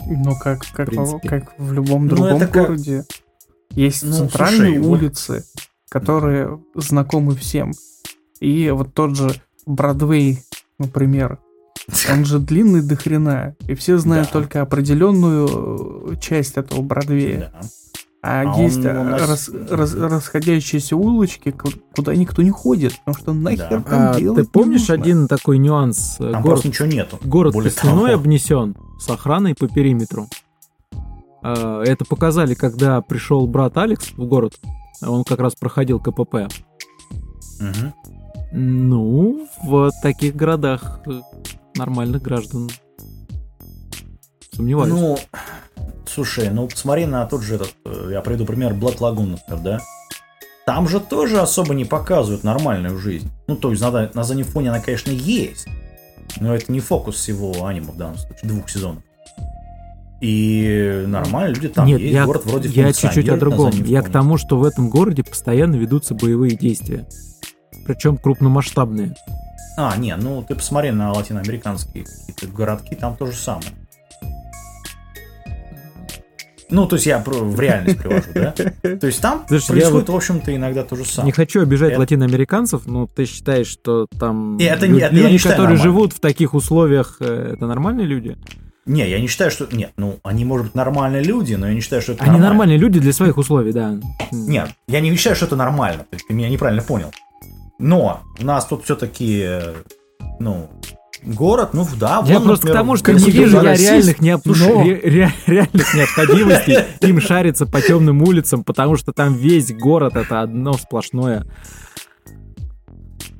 Ну, как, как, принципе. как в любом Ну, другом как- городе. Есть Ну, центральные слушай, вот- улицы, которые знакомы всем. И вот тот же Бродвей, например, он же длинный до хрена, и все знают Да. только определенную э, часть этого Бродвея. Да. А, А есть э, нас- рас- рас- расходящиеся улочки, ку- куда никто не ходит, потому что нахер Да. там А, делать ты помнишь не нужно. один такой нюанс? Э, Там город просто ничего нету. город Более того- обнесен с охраной по периметру. А, Это показали, когда пришел брат Алекс в город. Он как раз проходил КПП. Мгм. Ну, в таких городах э, нормальных граждан сомневаюсь. Ну, слушай, ну посмотри на тот же этот, э, я приведу пример, Black Lagoon, например, да? Там же тоже особо не показывают нормальную жизнь. Ну, то есть на, на заднем фоне она, конечно, есть, но это не фокус всего аниме в данном случае, двух сезонов. И нормально люди там Нет, есть, я, город вроде я чуть-чуть о на другом. Я к тому, что в этом городе постоянно ведутся боевые действия. Причем крупномасштабные. А, не, ну ты посмотри на латиноамериканские какие-то городки, там то же самое. Ну, то есть я в реальность привожу, да? То есть там Слушай, происходит, в общем-то, иногда то же Не самое. хочу обижать Это- латиноамериканцев, но ты считаешь, что там И это лю- не- это люди, не которые нормально. живут в таких условиях, э, это нормальные люди? Не, я не считаю, что... Нет, ну, они, может быть, нормальные люди, но я не считаю, что это Они нормально. нормальные люди для своих условий, да. Нет, я не считаю, что это нормально. Ты, ты меня неправильно понял. Но у нас тут все-таки, ну, город, ну, да, Я вон, просто к например, тому, что не вижу я реальных, необ- Слушай, ре- ре- реальных необходимостей им шариться по темным улицам, потому что там весь город это одно сплошное.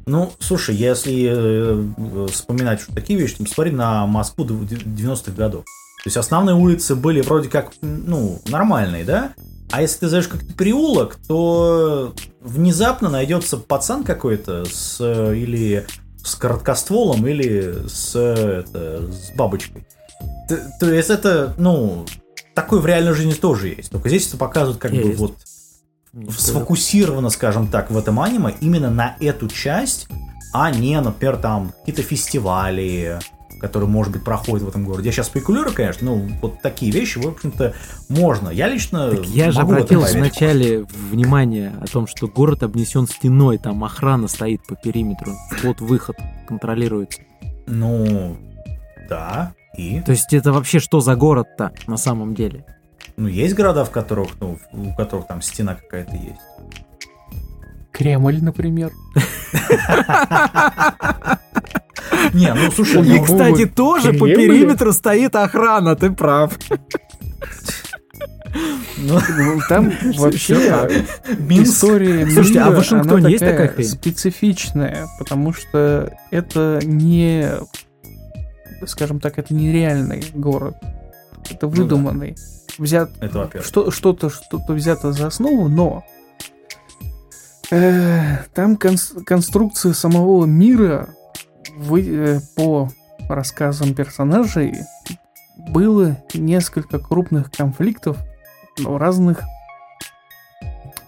Ну, слушай, если э, вспоминать что такие вещи, то посмотри на Москву дв- 90-х годов. То есть основные улицы были вроде как, ну, нормальные, да? А если ты зайдешь как-то переулок, то внезапно найдется пацан какой-то с э, или с короткостволом, или с, э, это, с бабочкой. Т- То есть это, ну, такое в реальной жизни тоже есть. Только здесь это показывают как бы Есть. вот сфокусировано, скажем так, в этом аниме именно на эту часть, а не, например, там какие-то фестивали, которые, может быть, проходят в этом городе. Я сейчас спекулирую, конечно, ну, вот такие вещи, в общем-то, можно. Я лично Так я же обратил вначале внимание о том, что город обнесен стеной, там охрана стоит по периметру, вход-выход контролируется. Ну, да, и... То есть это вообще что за город-то на самом деле? Ну, есть города, в которых, ну, у которых там стена какая-то есть. Кремль, например. Не, ну, слушай, ну, них, Кстати, тоже по периметру стоит охрана, ты прав. ну, Ну, Там вообще Минск. история Слушайте, а в Вашингтоне есть такая хрень? специфичная, потому что это не, скажем так, это не реальный город, это Ну да. Взят Это во-первых. что, что-то, что-то взято за основу, но э, там конс- конструкция самого мира вы- э, по рассказам персонажей было несколько крупных конфликтов в разных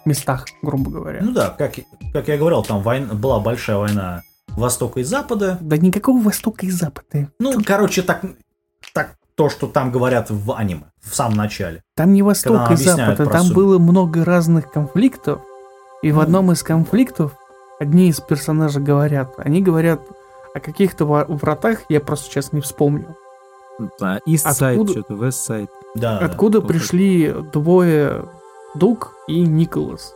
местах, грубо говоря. Ну да, как, как я говорил, там война, была большая война Востока и Запада. Да никакого Востока и Запада. Ну, короче, так, так то, что там говорят в аниме в самом начале. Там не Восток и Запад, а там суть. было много разных конфликтов. И в Ну. одном из конфликтов одни из персонажей говорят, они говорят О каких-то вратах я просто сейчас не вспомню. Да, East Откуда- что-то, West Side. Да, да. Откуда плохо. пришли двое Дуг и Николас?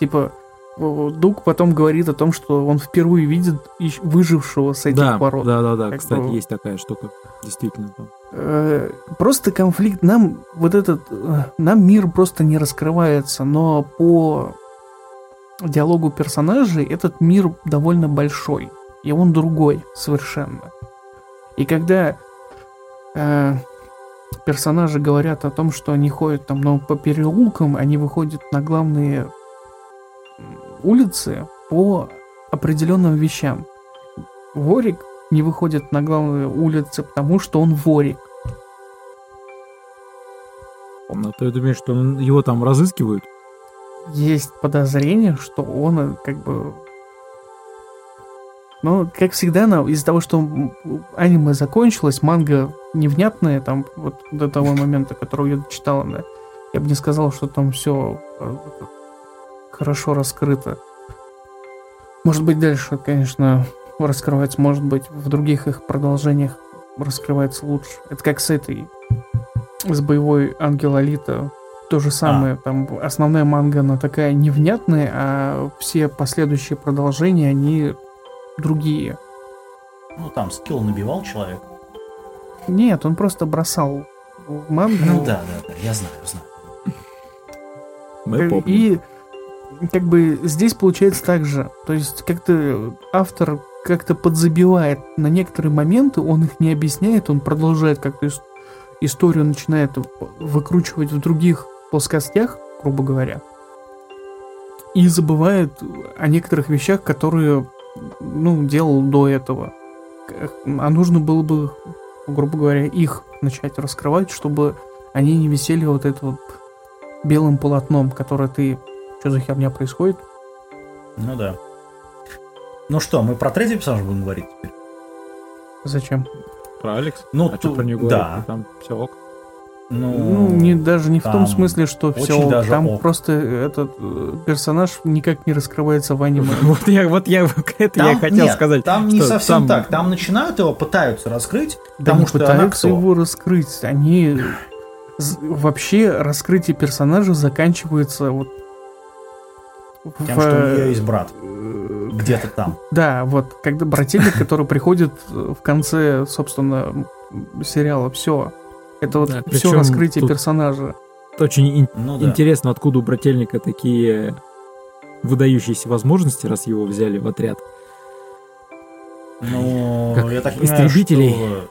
Типа, Дуг потом говорит о том, что он впервые видит выжившего с этих Да, ворот. да, да, да, Как кстати, бы- есть такая штука. Действительно. там. Э, Просто конфликт нам вот этот э, нам мир просто не раскрывается, но по диалогу персонажей этот мир довольно большой и он другой совершенно. И когда э, персонажи говорят о том, что они ходят там ну, по переулкам, они выходят на главные улицы по определенным вещам. Ворик не выходит на главные улицы, потому что он ворик. Ну, ты думаешь, что он- его там разыскивают? Есть подозрение, что он э, как бы... Ну, как всегда, из-за того, что аниме закончилось, манга невнятная, там, вот до того момента, которого я читал, да, я бы не сказал, что там все хорошо раскрыто. Может быть, дальше, конечно, раскрывается, может быть, в других их продолжениях раскрывается лучше. Это как с этой, с боевой Ангел Алита. То же самое, там основная манга, она такая невнятная, а все последующие продолжения, они другие. Ну, там скилл набивал человек. Нет, он просто бросал мангу. Ну да, да, да, я знаю, знаю. Мы помним. И как бы здесь получается так же. То есть как-то автор как-то подзабивает на некоторые моменты, он их не объясняет, он продолжает как-то ис- историю начинает выкручивать в других плоскостях, грубо говоря. И забывает о некоторых вещах, которые, ну, делал до этого. А нужно было бы, грубо говоря, их начать раскрывать, чтобы они не висели вот это вот белым полотном, которое ты... Что за херня происходит? Ну да. Ну что, мы про третий персонаж будем говорить теперь? Зачем? Про Алекс? Ну, а что ту- про него говорить? да. Там все ок. Ну, Ну, не, даже не в том смысле, что все, даже там ок. просто этот э, персонаж никак не раскрывается в аниме. Вот я, вот я, это я хотел нет, сказать. Там не совсем там- так. Там начинают его, пытаются раскрыть, Да потому что пытаются его раскрыть. Они вообще раскрытие персонажа заканчивается вот в, Тем, что у нее э, есть брат. э, Где-то там. Да, вот, когда брательник, который приходит э, в конце, собственно, сериала, все. Это вот Да, все раскрытие персонажа. Очень ин- Ну да. интересно, откуда у брательника такие выдающиеся возможности, раз его взяли в отряд. Ну, Как я так понимаю, истребителей. что...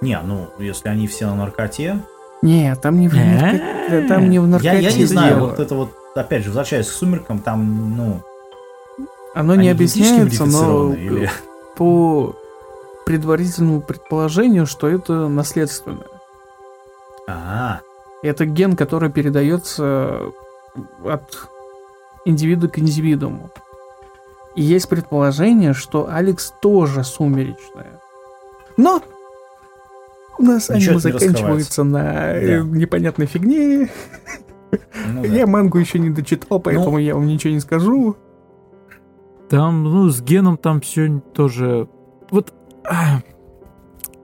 Не, ну, если они все на наркоте... Не, там не в, нарко- там не в Я, наркоте я не знаю, дело. вот это вот, опять же, возвращаясь к «Сумеркам», там, ну... Оно не объясняется, но или- по предварительному предположению, что это наследственное. А, Это ген, который передается от индивида к индивидууму. И есть предположение, что Алекс тоже сумеречная. Но у нас Ничего аниме заканчивается на Да. непонятной фигне. Ну да. Я мангу еще не дочитал, поэтому я вам ничего не скажу. Там, ну, с геном там все тоже... Вот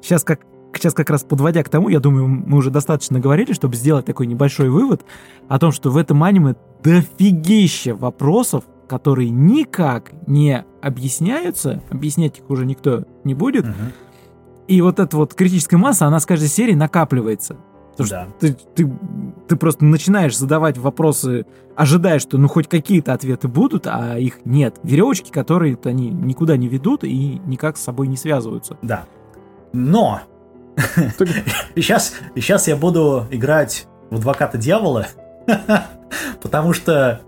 сейчас как сейчас как раз подводя к тому, я думаю, мы уже достаточно говорили, чтобы сделать такой небольшой вывод о том, что в этом аниме дофигища вопросов, которые никак не объясняются, объяснять их уже никто не будет, Мгм. и вот эта вот критическая масса, она с каждой серии накапливается. Потому что Да. ты, ты, ты просто начинаешь задавать вопросы, ожидая, что ну хоть какие-то ответы будут, а их нет. Веревочки, которые они никуда не ведут и никак с собой не связываются. Да. Но! Сейчас, сейчас я буду играть в адвоката дьявола, потому что,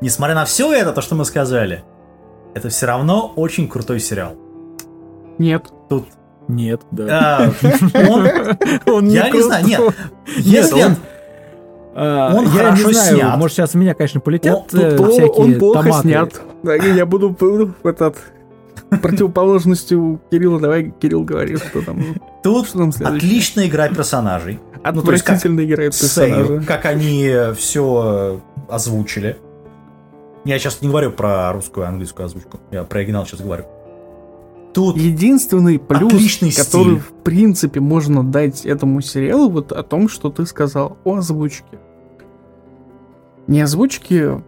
несмотря на все это, то, что мы сказали, это все равно очень крутой сериал. Нет. Тут Нет, да. а, он, Он я не знаю, нет, если он- он я хорошо не знаю, снят. может сейчас меня, конечно, полетят Он- э, всякие он плохо томаты. снят. Да, я буду этот противоположностью Кирилла. Давай, Кирилл, говори, что там. тут Что там отличная игра персонажей. Ну, как Отвратительно играет Сейл, персонажа. как они все озвучили. Я сейчас не говорю про русскую и английскую озвучку, я про оригинал сейчас говорю. Тут Единственный плюс, который стиль. в принципе можно дать этому сериалу, вот о том, что ты сказал о озвучке. Не озвучки,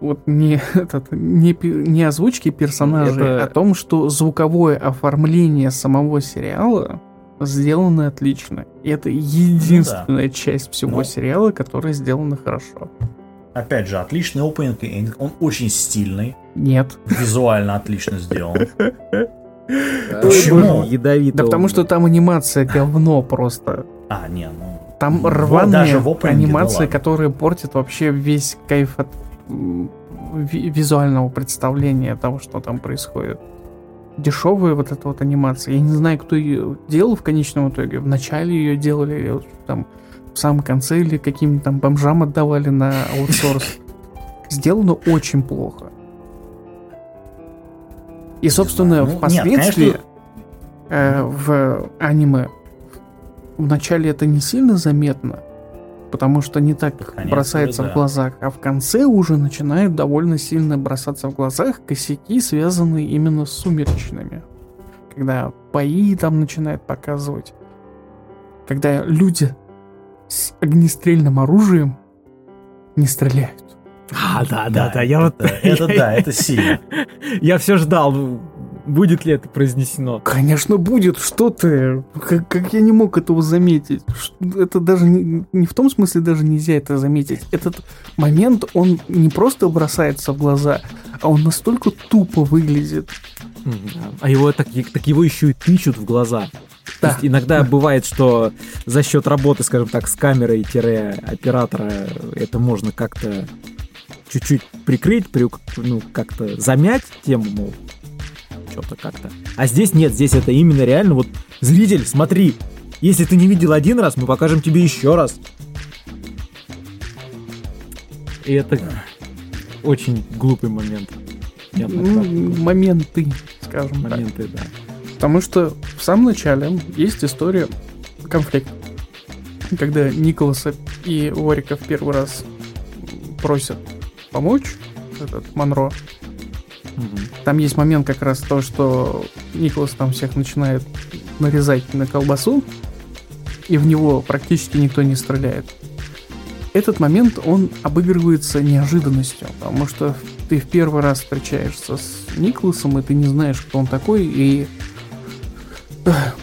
вот не, этот, не, не озвучки персонажей, Это- о том, что звуковое оформление самого сериала сделано отлично. И это единственная часть всего Ну. сериала, которая сделана хорошо. опять же отличный опенинг, он очень стильный, Нет. визуально отлично сделан. Почему? Ядовито. Да потому что там анимация говно просто. А, не, ну Там рваные анимации, которые портят вообще весь кайф от визуального представления того, что там происходит. Дешевая вот эта вот анимация. Я не знаю, кто ее делал в конечном итоге. В начале ее делали, или там в самом конце, или каким-то там бомжам отдавали на аутсорс. Сделано очень плохо. И, собственно. Ну, нет, впоследствии конечно. э, в аниме вначале это не сильно заметно, потому что не так конец бросается уже в да. глазах, а в конце уже начинают довольно сильно бросаться в глазах косяки, связанные именно с сумеречными. Когда бои там начинают показывать, когда люди с огнестрельным оружием не стреляют. А, да, да, да, я вот... это, да, это сильно. Я все ждал, будет ли это произнесено. Конечно, будет. Что ты? Как, как я не мог этого заметить? Это даже не, не в том смысле даже нельзя это заметить. Этот момент, он не просто бросается в глаза, а он настолько тупо выглядит. А его так, так его еще и тычут в глаза. То Да. есть иногда бывает, что за счет работы, скажем так, с камерой-оператора это можно как-то чуть-чуть прикрыть, приук- ну, как-то замять тему, мол, что-то как-то. А здесь нет, здесь это именно реально вот зритель, смотри, если ты не видел один раз, мы покажем тебе еще раз. И это очень глупый момент. Так Ну, моменты, скажем так. Моменты, да. Потому что в самом начале есть история конфликта. Когда Николаса и Ворика в первый раз просят помочь, этот Монро, Мгм. Там есть момент как раз то, что Николас там всех начинает нарезать на колбасу, и в него практически никто не стреляет. Этот момент, он обыгрывается неожиданностью, потому что ты в первый раз встречаешься с Николасом, и ты не знаешь, кто он такой, и... эх,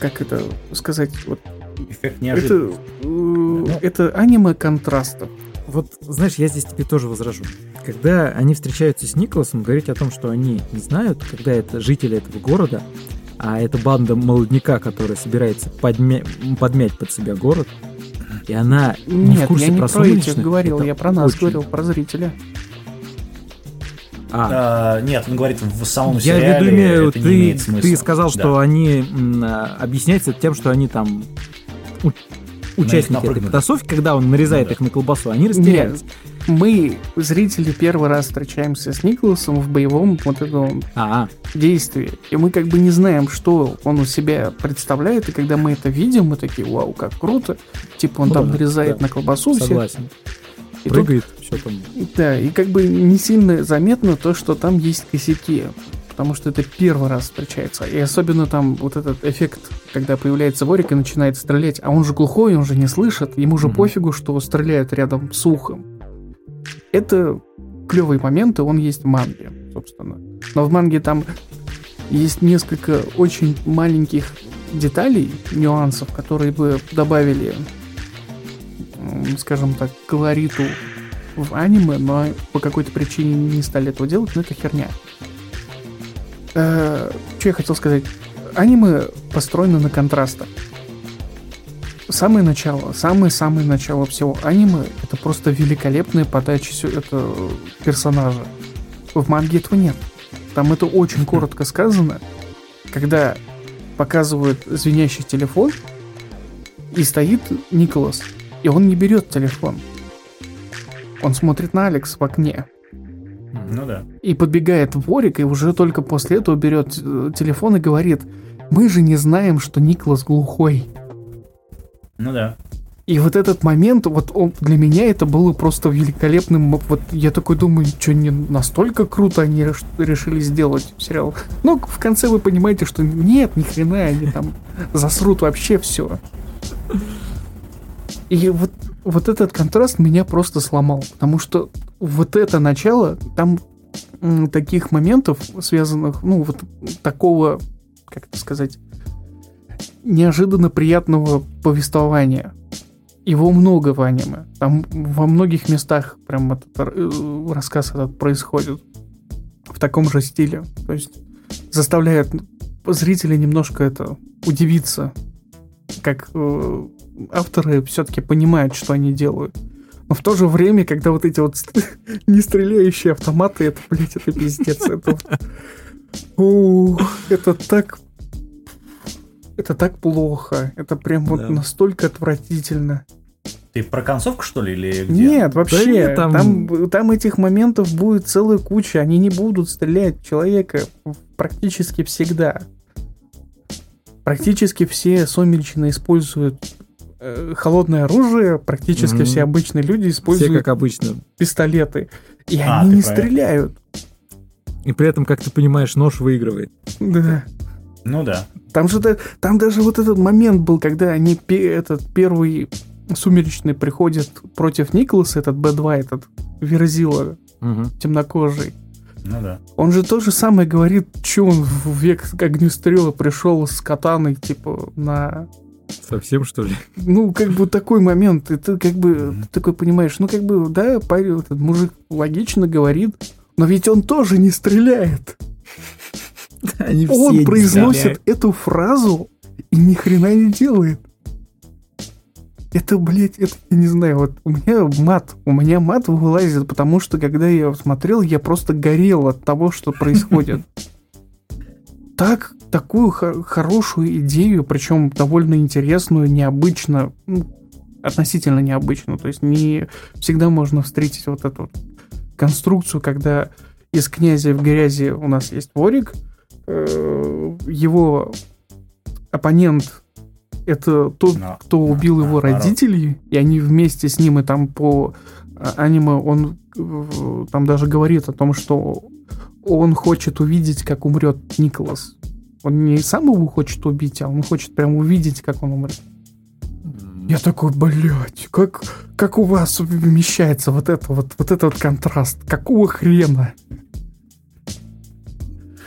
Как это сказать? Вот Эффект неожиданности. это, э, это аниме контрастов. Вот, знаешь, я здесь тебе тоже возражу. Когда они встречаются с Николасом, говорить о том, что они не знают, когда это жители этого города, а это банда молодняка, которая собирается подмя- подмять под себя город, и она не в Нет, курсе я не про про этих говорил, я про нас очень- говорил, про зрителя. А, А, нет, он говорит в самом я сериале веду имею, это не ты, имеет смысла. ты сказал, Да. что они м, а, объясняются тем, что они там участники этой потасовки, когда он нарезает Ну да. их на колбасу, они растеряются. Мы, зрители, первый раз встречаемся с Николасом в боевом вот этом А, действии. И мы как бы не знаем, что он у себя представляет. И когда мы это видим, мы такие, вау, как круто. Типа он Ну там да, нарезает да. на колбасу всех. согласен. И тут- Прыгает, все там. да, и как бы не сильно заметно то, что там есть косяки. Потому что это первый раз встречается. И особенно там вот этот эффект, когда появляется Ворик и начинает стрелять. А он же глухой, он же не слышит. Ему же Мгм. пофигу, что стреляют рядом с ухом. Это клевые моменты, он есть в манге, собственно. Но в манге там есть несколько очень маленьких деталей, нюансов, которые бы добавили, скажем так, колориту в аниме, но по какой-то причине не стали этого делать, но это херня. Что я хотел сказать? Аниме построено на контрастах. Самое начало, самое-самое начало всего аниме это просто великолепная подача это, персонажа. В манге этого нет. Там это очень коротко сказано, когда показывают звенящий телефон, и стоит Николас, и он не берет телефон. Он смотрит на Алекс в окне. Ну да. И подбегает Ворик, и уже только после этого берет э, телефон и говорит, мы же не знаем, что Николас глухой. Ну да. И вот этот момент, вот он, для меня это было просто великолепным. Вот я такой думаю, что не настолько круто они реш- решили сделать сериал. Но в конце вы понимаете, что нет, ни хрена, они там засрут вообще все. И вот, вот этот контраст меня просто сломал, потому что вот это начало, там таких моментов, связанных, ну, вот такого, как это сказать, неожиданно приятного повествования. Его много в аниме. Там во многих местах прям этот э, рассказ этот происходит в таком же стиле. То есть заставляет зрителя немножко это удивиться, как э, авторы все-таки понимают, что они делают. Но в то же время, когда вот эти вот не стреляющие автоматы, это, блядь, это пиздец. Это, Ух, это так... Это так плохо. Это прям вот Да. настолько отвратительно. Ты про концовку, что ли, или где? Нет, вообще, нет, там- там... Там, этих моментов будет целая куча. Они не будут стрелять человека практически всегда. Практически все сумеречные используют холодное оружие, практически Мгм. все обычные люди Все используют как обычно. пистолеты. И А, они не про это. стреляют. И при этом, как ты понимаешь, нож выигрывает. Да. Ну да. Там же да- там даже вот этот момент был, когда они этот первый сумеречный приходит против Николаса, этот Б2, этот Верзила Мгм. темнокожий. Ну да. Он же то же самое говорит, что он в век огнестрела пришел с катаной, типа, на... Совсем, что ли? Ну, как бы такой момент, и ты как бы ты такой понимаешь, ну, как бы, да, парень, этот мужик логично говорит, но ведь он тоже не стреляет. Они он произносит эту фразу и ни хрена не делает. Это, блядь, это, я не знаю, вот у меня мат, у меня мат вылазит, потому что, когда я смотрел, я просто горел от того, что происходит. Так, такую хо- хорошую идею, причем довольно интересную, необычно, ну, относительно необычную, то есть не всегда можно встретить вот эту вот конструкцию, когда из князя в грязи у нас есть ворик, э, его оппонент это тот, На- кто убил его наоборот. родителей, и они вместе с ним, и там по а, аниме он там даже говорит о том, что он хочет увидеть, как умрет Николас. Он не сам его хочет убить, а он хочет прям увидеть, как он умрет. Я такой, блядь, как, как у вас вмещается вот это вот, вот этот вот контраст? Какого хрена?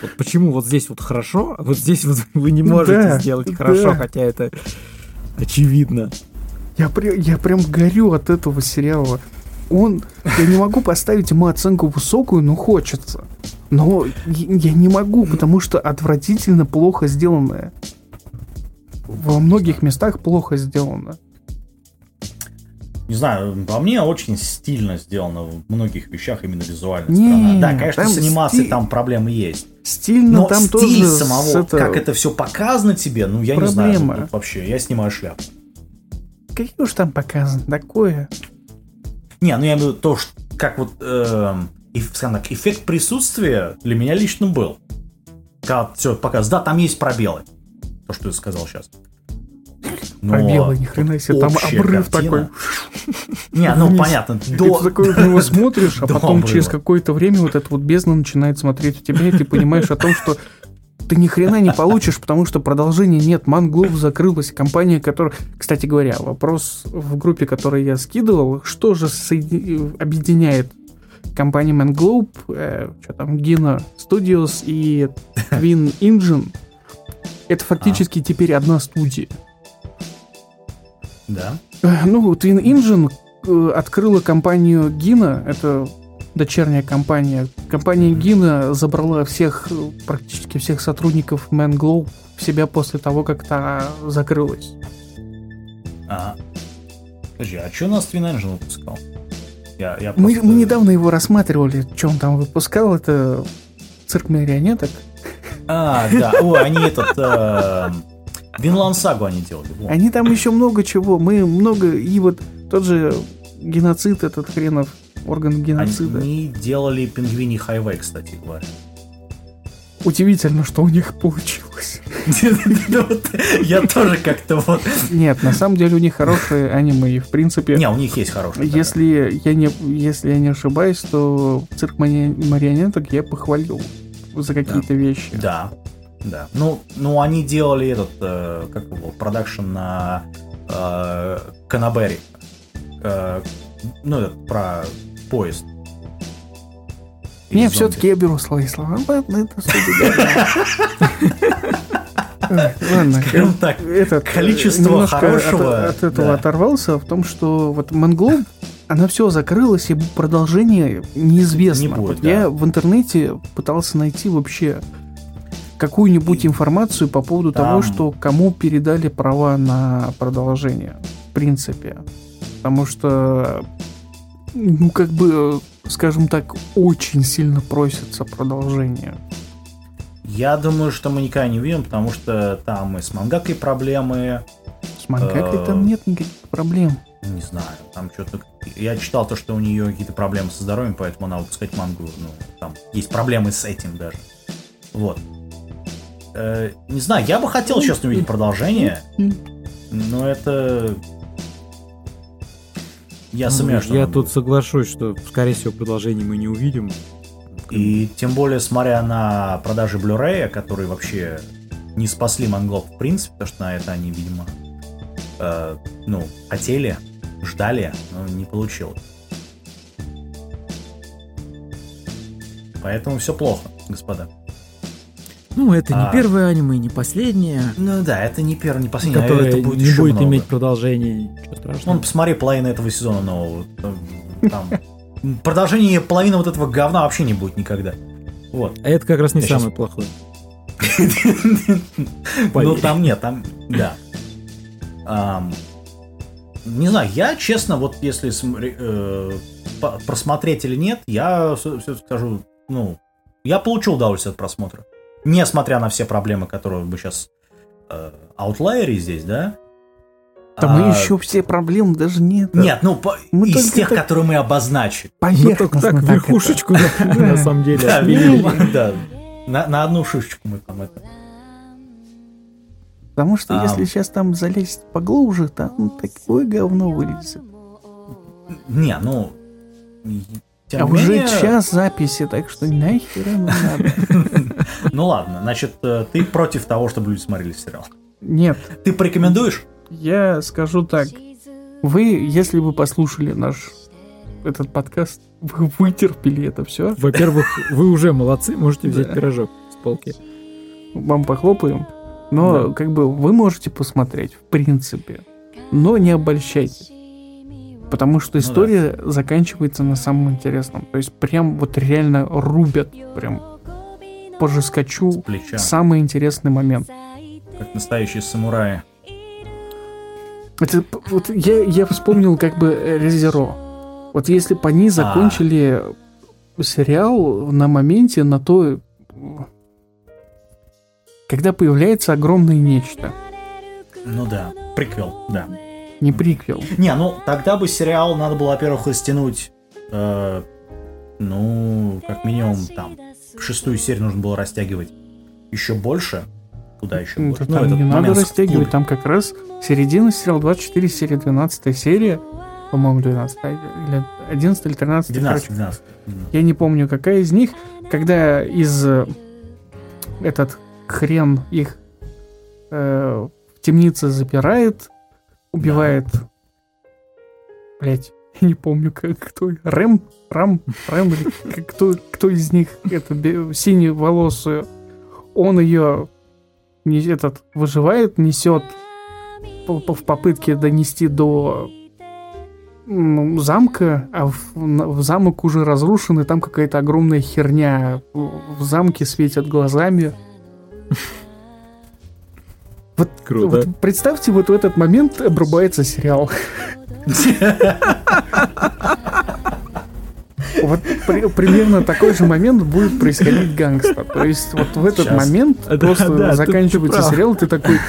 Вот почему вот здесь вот хорошо, а вот здесь вот вы не можете Да, сделать хорошо, да. хотя это очевидно. Я, прям- я прям горю от этого сериала. Он, я не могу поставить ему оценку высокую, но хочется. Но я не могу, потому что отвратительно плохо сделанное. Во многих местах плохо сделано. Не знаю, по мне очень стильно сделано в многих вещах именно визуально. Не. Да, конечно, с анимацией стиль- там проблемы есть. Стильно Но там стиль тоже самого, это- как это все показано тебе, ну я не знаю. Проблема. ну, тут вообще, я снимаю шляпу. Какие уж там показано такое? Не, ну я имею в виду то, что, как вот, эф- скажем так, эффект присутствия для меня лично был. Когда все показывает, да, там есть пробелы. То, что ты сказал сейчас. Но Пробелы, ни хрена себе, там обрыв картина- такой. Не, ну вниз. понятно, И до... ты такой на него смотришь, а потом обрыва. через какое-то время вот эта вот бездна начинает смотреть в тебя, и ты понимаешь о том, что ты ни хрена не получишь, потому что продолжения нет. Манглов закрылась. Компания, которая... Кстати говоря, вопрос в группе, который я скидывал, что же соеди- объединяет компании Manglobe, э, что там, Gina Studios и Twin Engine? Это фактически теперь одна студия. Да. Э, Ну, Twin Engine э, открыла компанию Gina, это дочерняя компания. Компания Gina забрала всех, э, практически всех сотрудников Manglow в себя после того, как та закрылась. Ага. Подожди, а что у нас Twin Engine выпускал? Я, я Мы, просто- мы недавно его рассматривали, что он там выпускал, это цирк марионеток. А, да. Ой, они этот... Винланд Сагу они делали. Они там еще много чего, мы много, и вот тот же геноцид этот хренов, орган геноцида. Они делали Пингвини Хайвей, кстати говоря. удивительно, что у них получилось. Я тоже как-то вот... Нет, на самом деле у них хорошие аниме, и в принципе... Не, у них есть хорошие. Если я не, если я не ошибаюсь, то цирк марионеток я похвалил за какие-то вещи. Да, да. Ну, ну, они делали этот, э, как его, продакшн на э, Канабери. Э, ну, этот, про поезд. Не, все-таки я беру свои слова. Ладно, Скажем так, этот, количество хорошего от, от этого да. оторвался в том, что вот Монглоб, она все закрылась, и продолжение неизвестно. Не будет, вот да. Я в интернете пытался найти вообще какую-нибудь информацию по поводу Там... того, что кому передали права на продолжение, в принципе. Потому что, ну, как бы, скажем так, очень сильно просится продолжение. Я думаю, что мы никогда не увидим, потому что там и с мангакой проблемы. С мангакой там нет никаких проблем. Не знаю, там что-то... Я читал то, что у нее какие-то проблемы со здоровьем, поэтому она выпускать мангу, ну, там есть проблемы с этим даже. Вот. Э, не знаю, я бы хотел, честно, увидеть продолжение, но это... Я сомневаюсь, что... Я тут соглашусь, что, скорее всего, продолжение мы не увидим. И тем более, смотря на продажи Blu-ray, которые вообще не спасли монголов в принципе, потому что на это они, видимо, э, ну, хотели, ждали, но не получилось. Поэтому все плохо, господа. Ну, это не а... первое аниме, не последнее. Ну да, это не первое, не последнее, а которое это будет не будет много. иметь продолжение. Ничего страшного. Ну, посмотри половину этого сезона нового. Там продолжение половины вот этого говна вообще не будет никогда. Вот. А это как раз не Я самое сейчас... плохое. Ну там нет, там, да. Не знаю, я честно, вот если э, просмотреть или нет, я все скажу, ну, я получил удовольствие от просмотра. Несмотря на все проблемы, которые мы сейчас э, аутлайеры здесь, да, да а... мы еще все проблемы даже нет. Нет, ну по... мы из тех, так... которые мы обозначили. Мы только так верхушечку на самом деле. Да, на одну шишечку мы там это. Потому что если сейчас там залезть поглубже, там такое говно вылезет. Не, ну... а уже час записи, так что нахер ему надо. Ну ладно, значит, э, ты против того, чтобы люди смотрели сериал? Нет. Ты порекомендуешь? Я скажу так. Вы, если вы послушали наш этот подкаст, вы вытерпели это все. Во-первых, вы уже молодцы, можете взять пирожок с полки. Вам похлопаем. Но, как бы, вы можете посмотреть, в принципе. Но не обольщайтесь. Потому что история ну, да. заканчивается на самом интересном. То есть прям вот реально рубят, прям по жескочу самый интересный момент. Как настоящие самураи. Это, вот я, я вспомнил как бы Резеро. Вот если бы они а. закончили а. сериал на моменте, на то, когда появляется огромное нечто. Ну да, приквел, да. Не приквел. Не, ну тогда бы сериал надо было, во-первых, растянуть, э, ну, как минимум, там, шестую серию нужно было растягивать еще больше, Куда еще ну, Там ну, не надо растягивать, там как раз середина сериала 24 серия, 12 серия, по-моему, 12, или 11 или 13. 12, 12. Я не помню, какая из них, когда из э, этот хрен их э, в темнице запирает, убивает, да. блять, не помню, как кто, Рэм, Рам, Рэм, или кто, кто из них, это синий волосую, он ее не, этот выживает, несет в попытке донести до замка, а в, в замок уже разрушен, и там какая-то огромная херня. В замке светят глазами. Вот, Круто. вот представьте, вот в этот момент обрубается сериал. Вот при, примерно такой же момент будет происходить гангста. То есть вот в этот Сейчас. момент да, просто да, заканчивается ты, сериал, ты такой...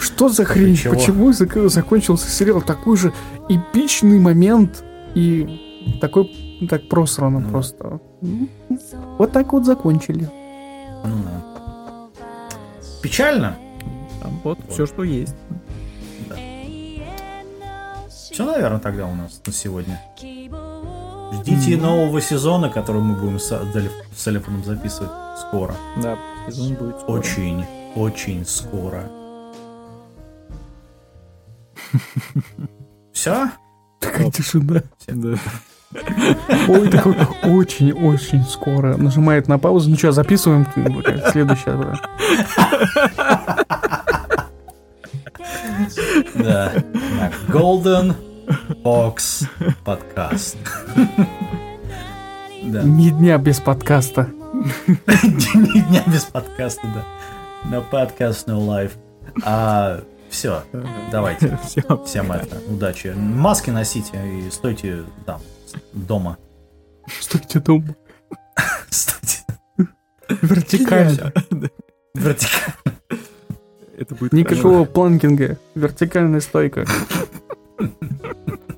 Что за хрень? Чего? Почему закончился сериал? Такой же эпичный момент и такой так просрано ну. просто. Вот так вот закончили. Ну, печально. Там вот все, что есть. Все, наверное, тогда у нас на сегодня. Ждите нового сезона, который мы будем с с Элефаном записывать скоро. Да, сезон будет скоро. Очень, очень скоро. Все? Такая тишина. Да. Ой, такой очень-очень скоро. Нажимает на паузу. Ну что, записываем следующее. да. Golden Box подкаст. Да. Ни дня без подкаста. Ни дня без подкаста, да. No podcast, no life. А, все, давайте. Всем это, удачи. Маски носите и стойте там, дома. Стойте дома. Стойте. Вертикально. Вертикально. Это будет Никакого хорошо. планкинга. Вертикальная стойка.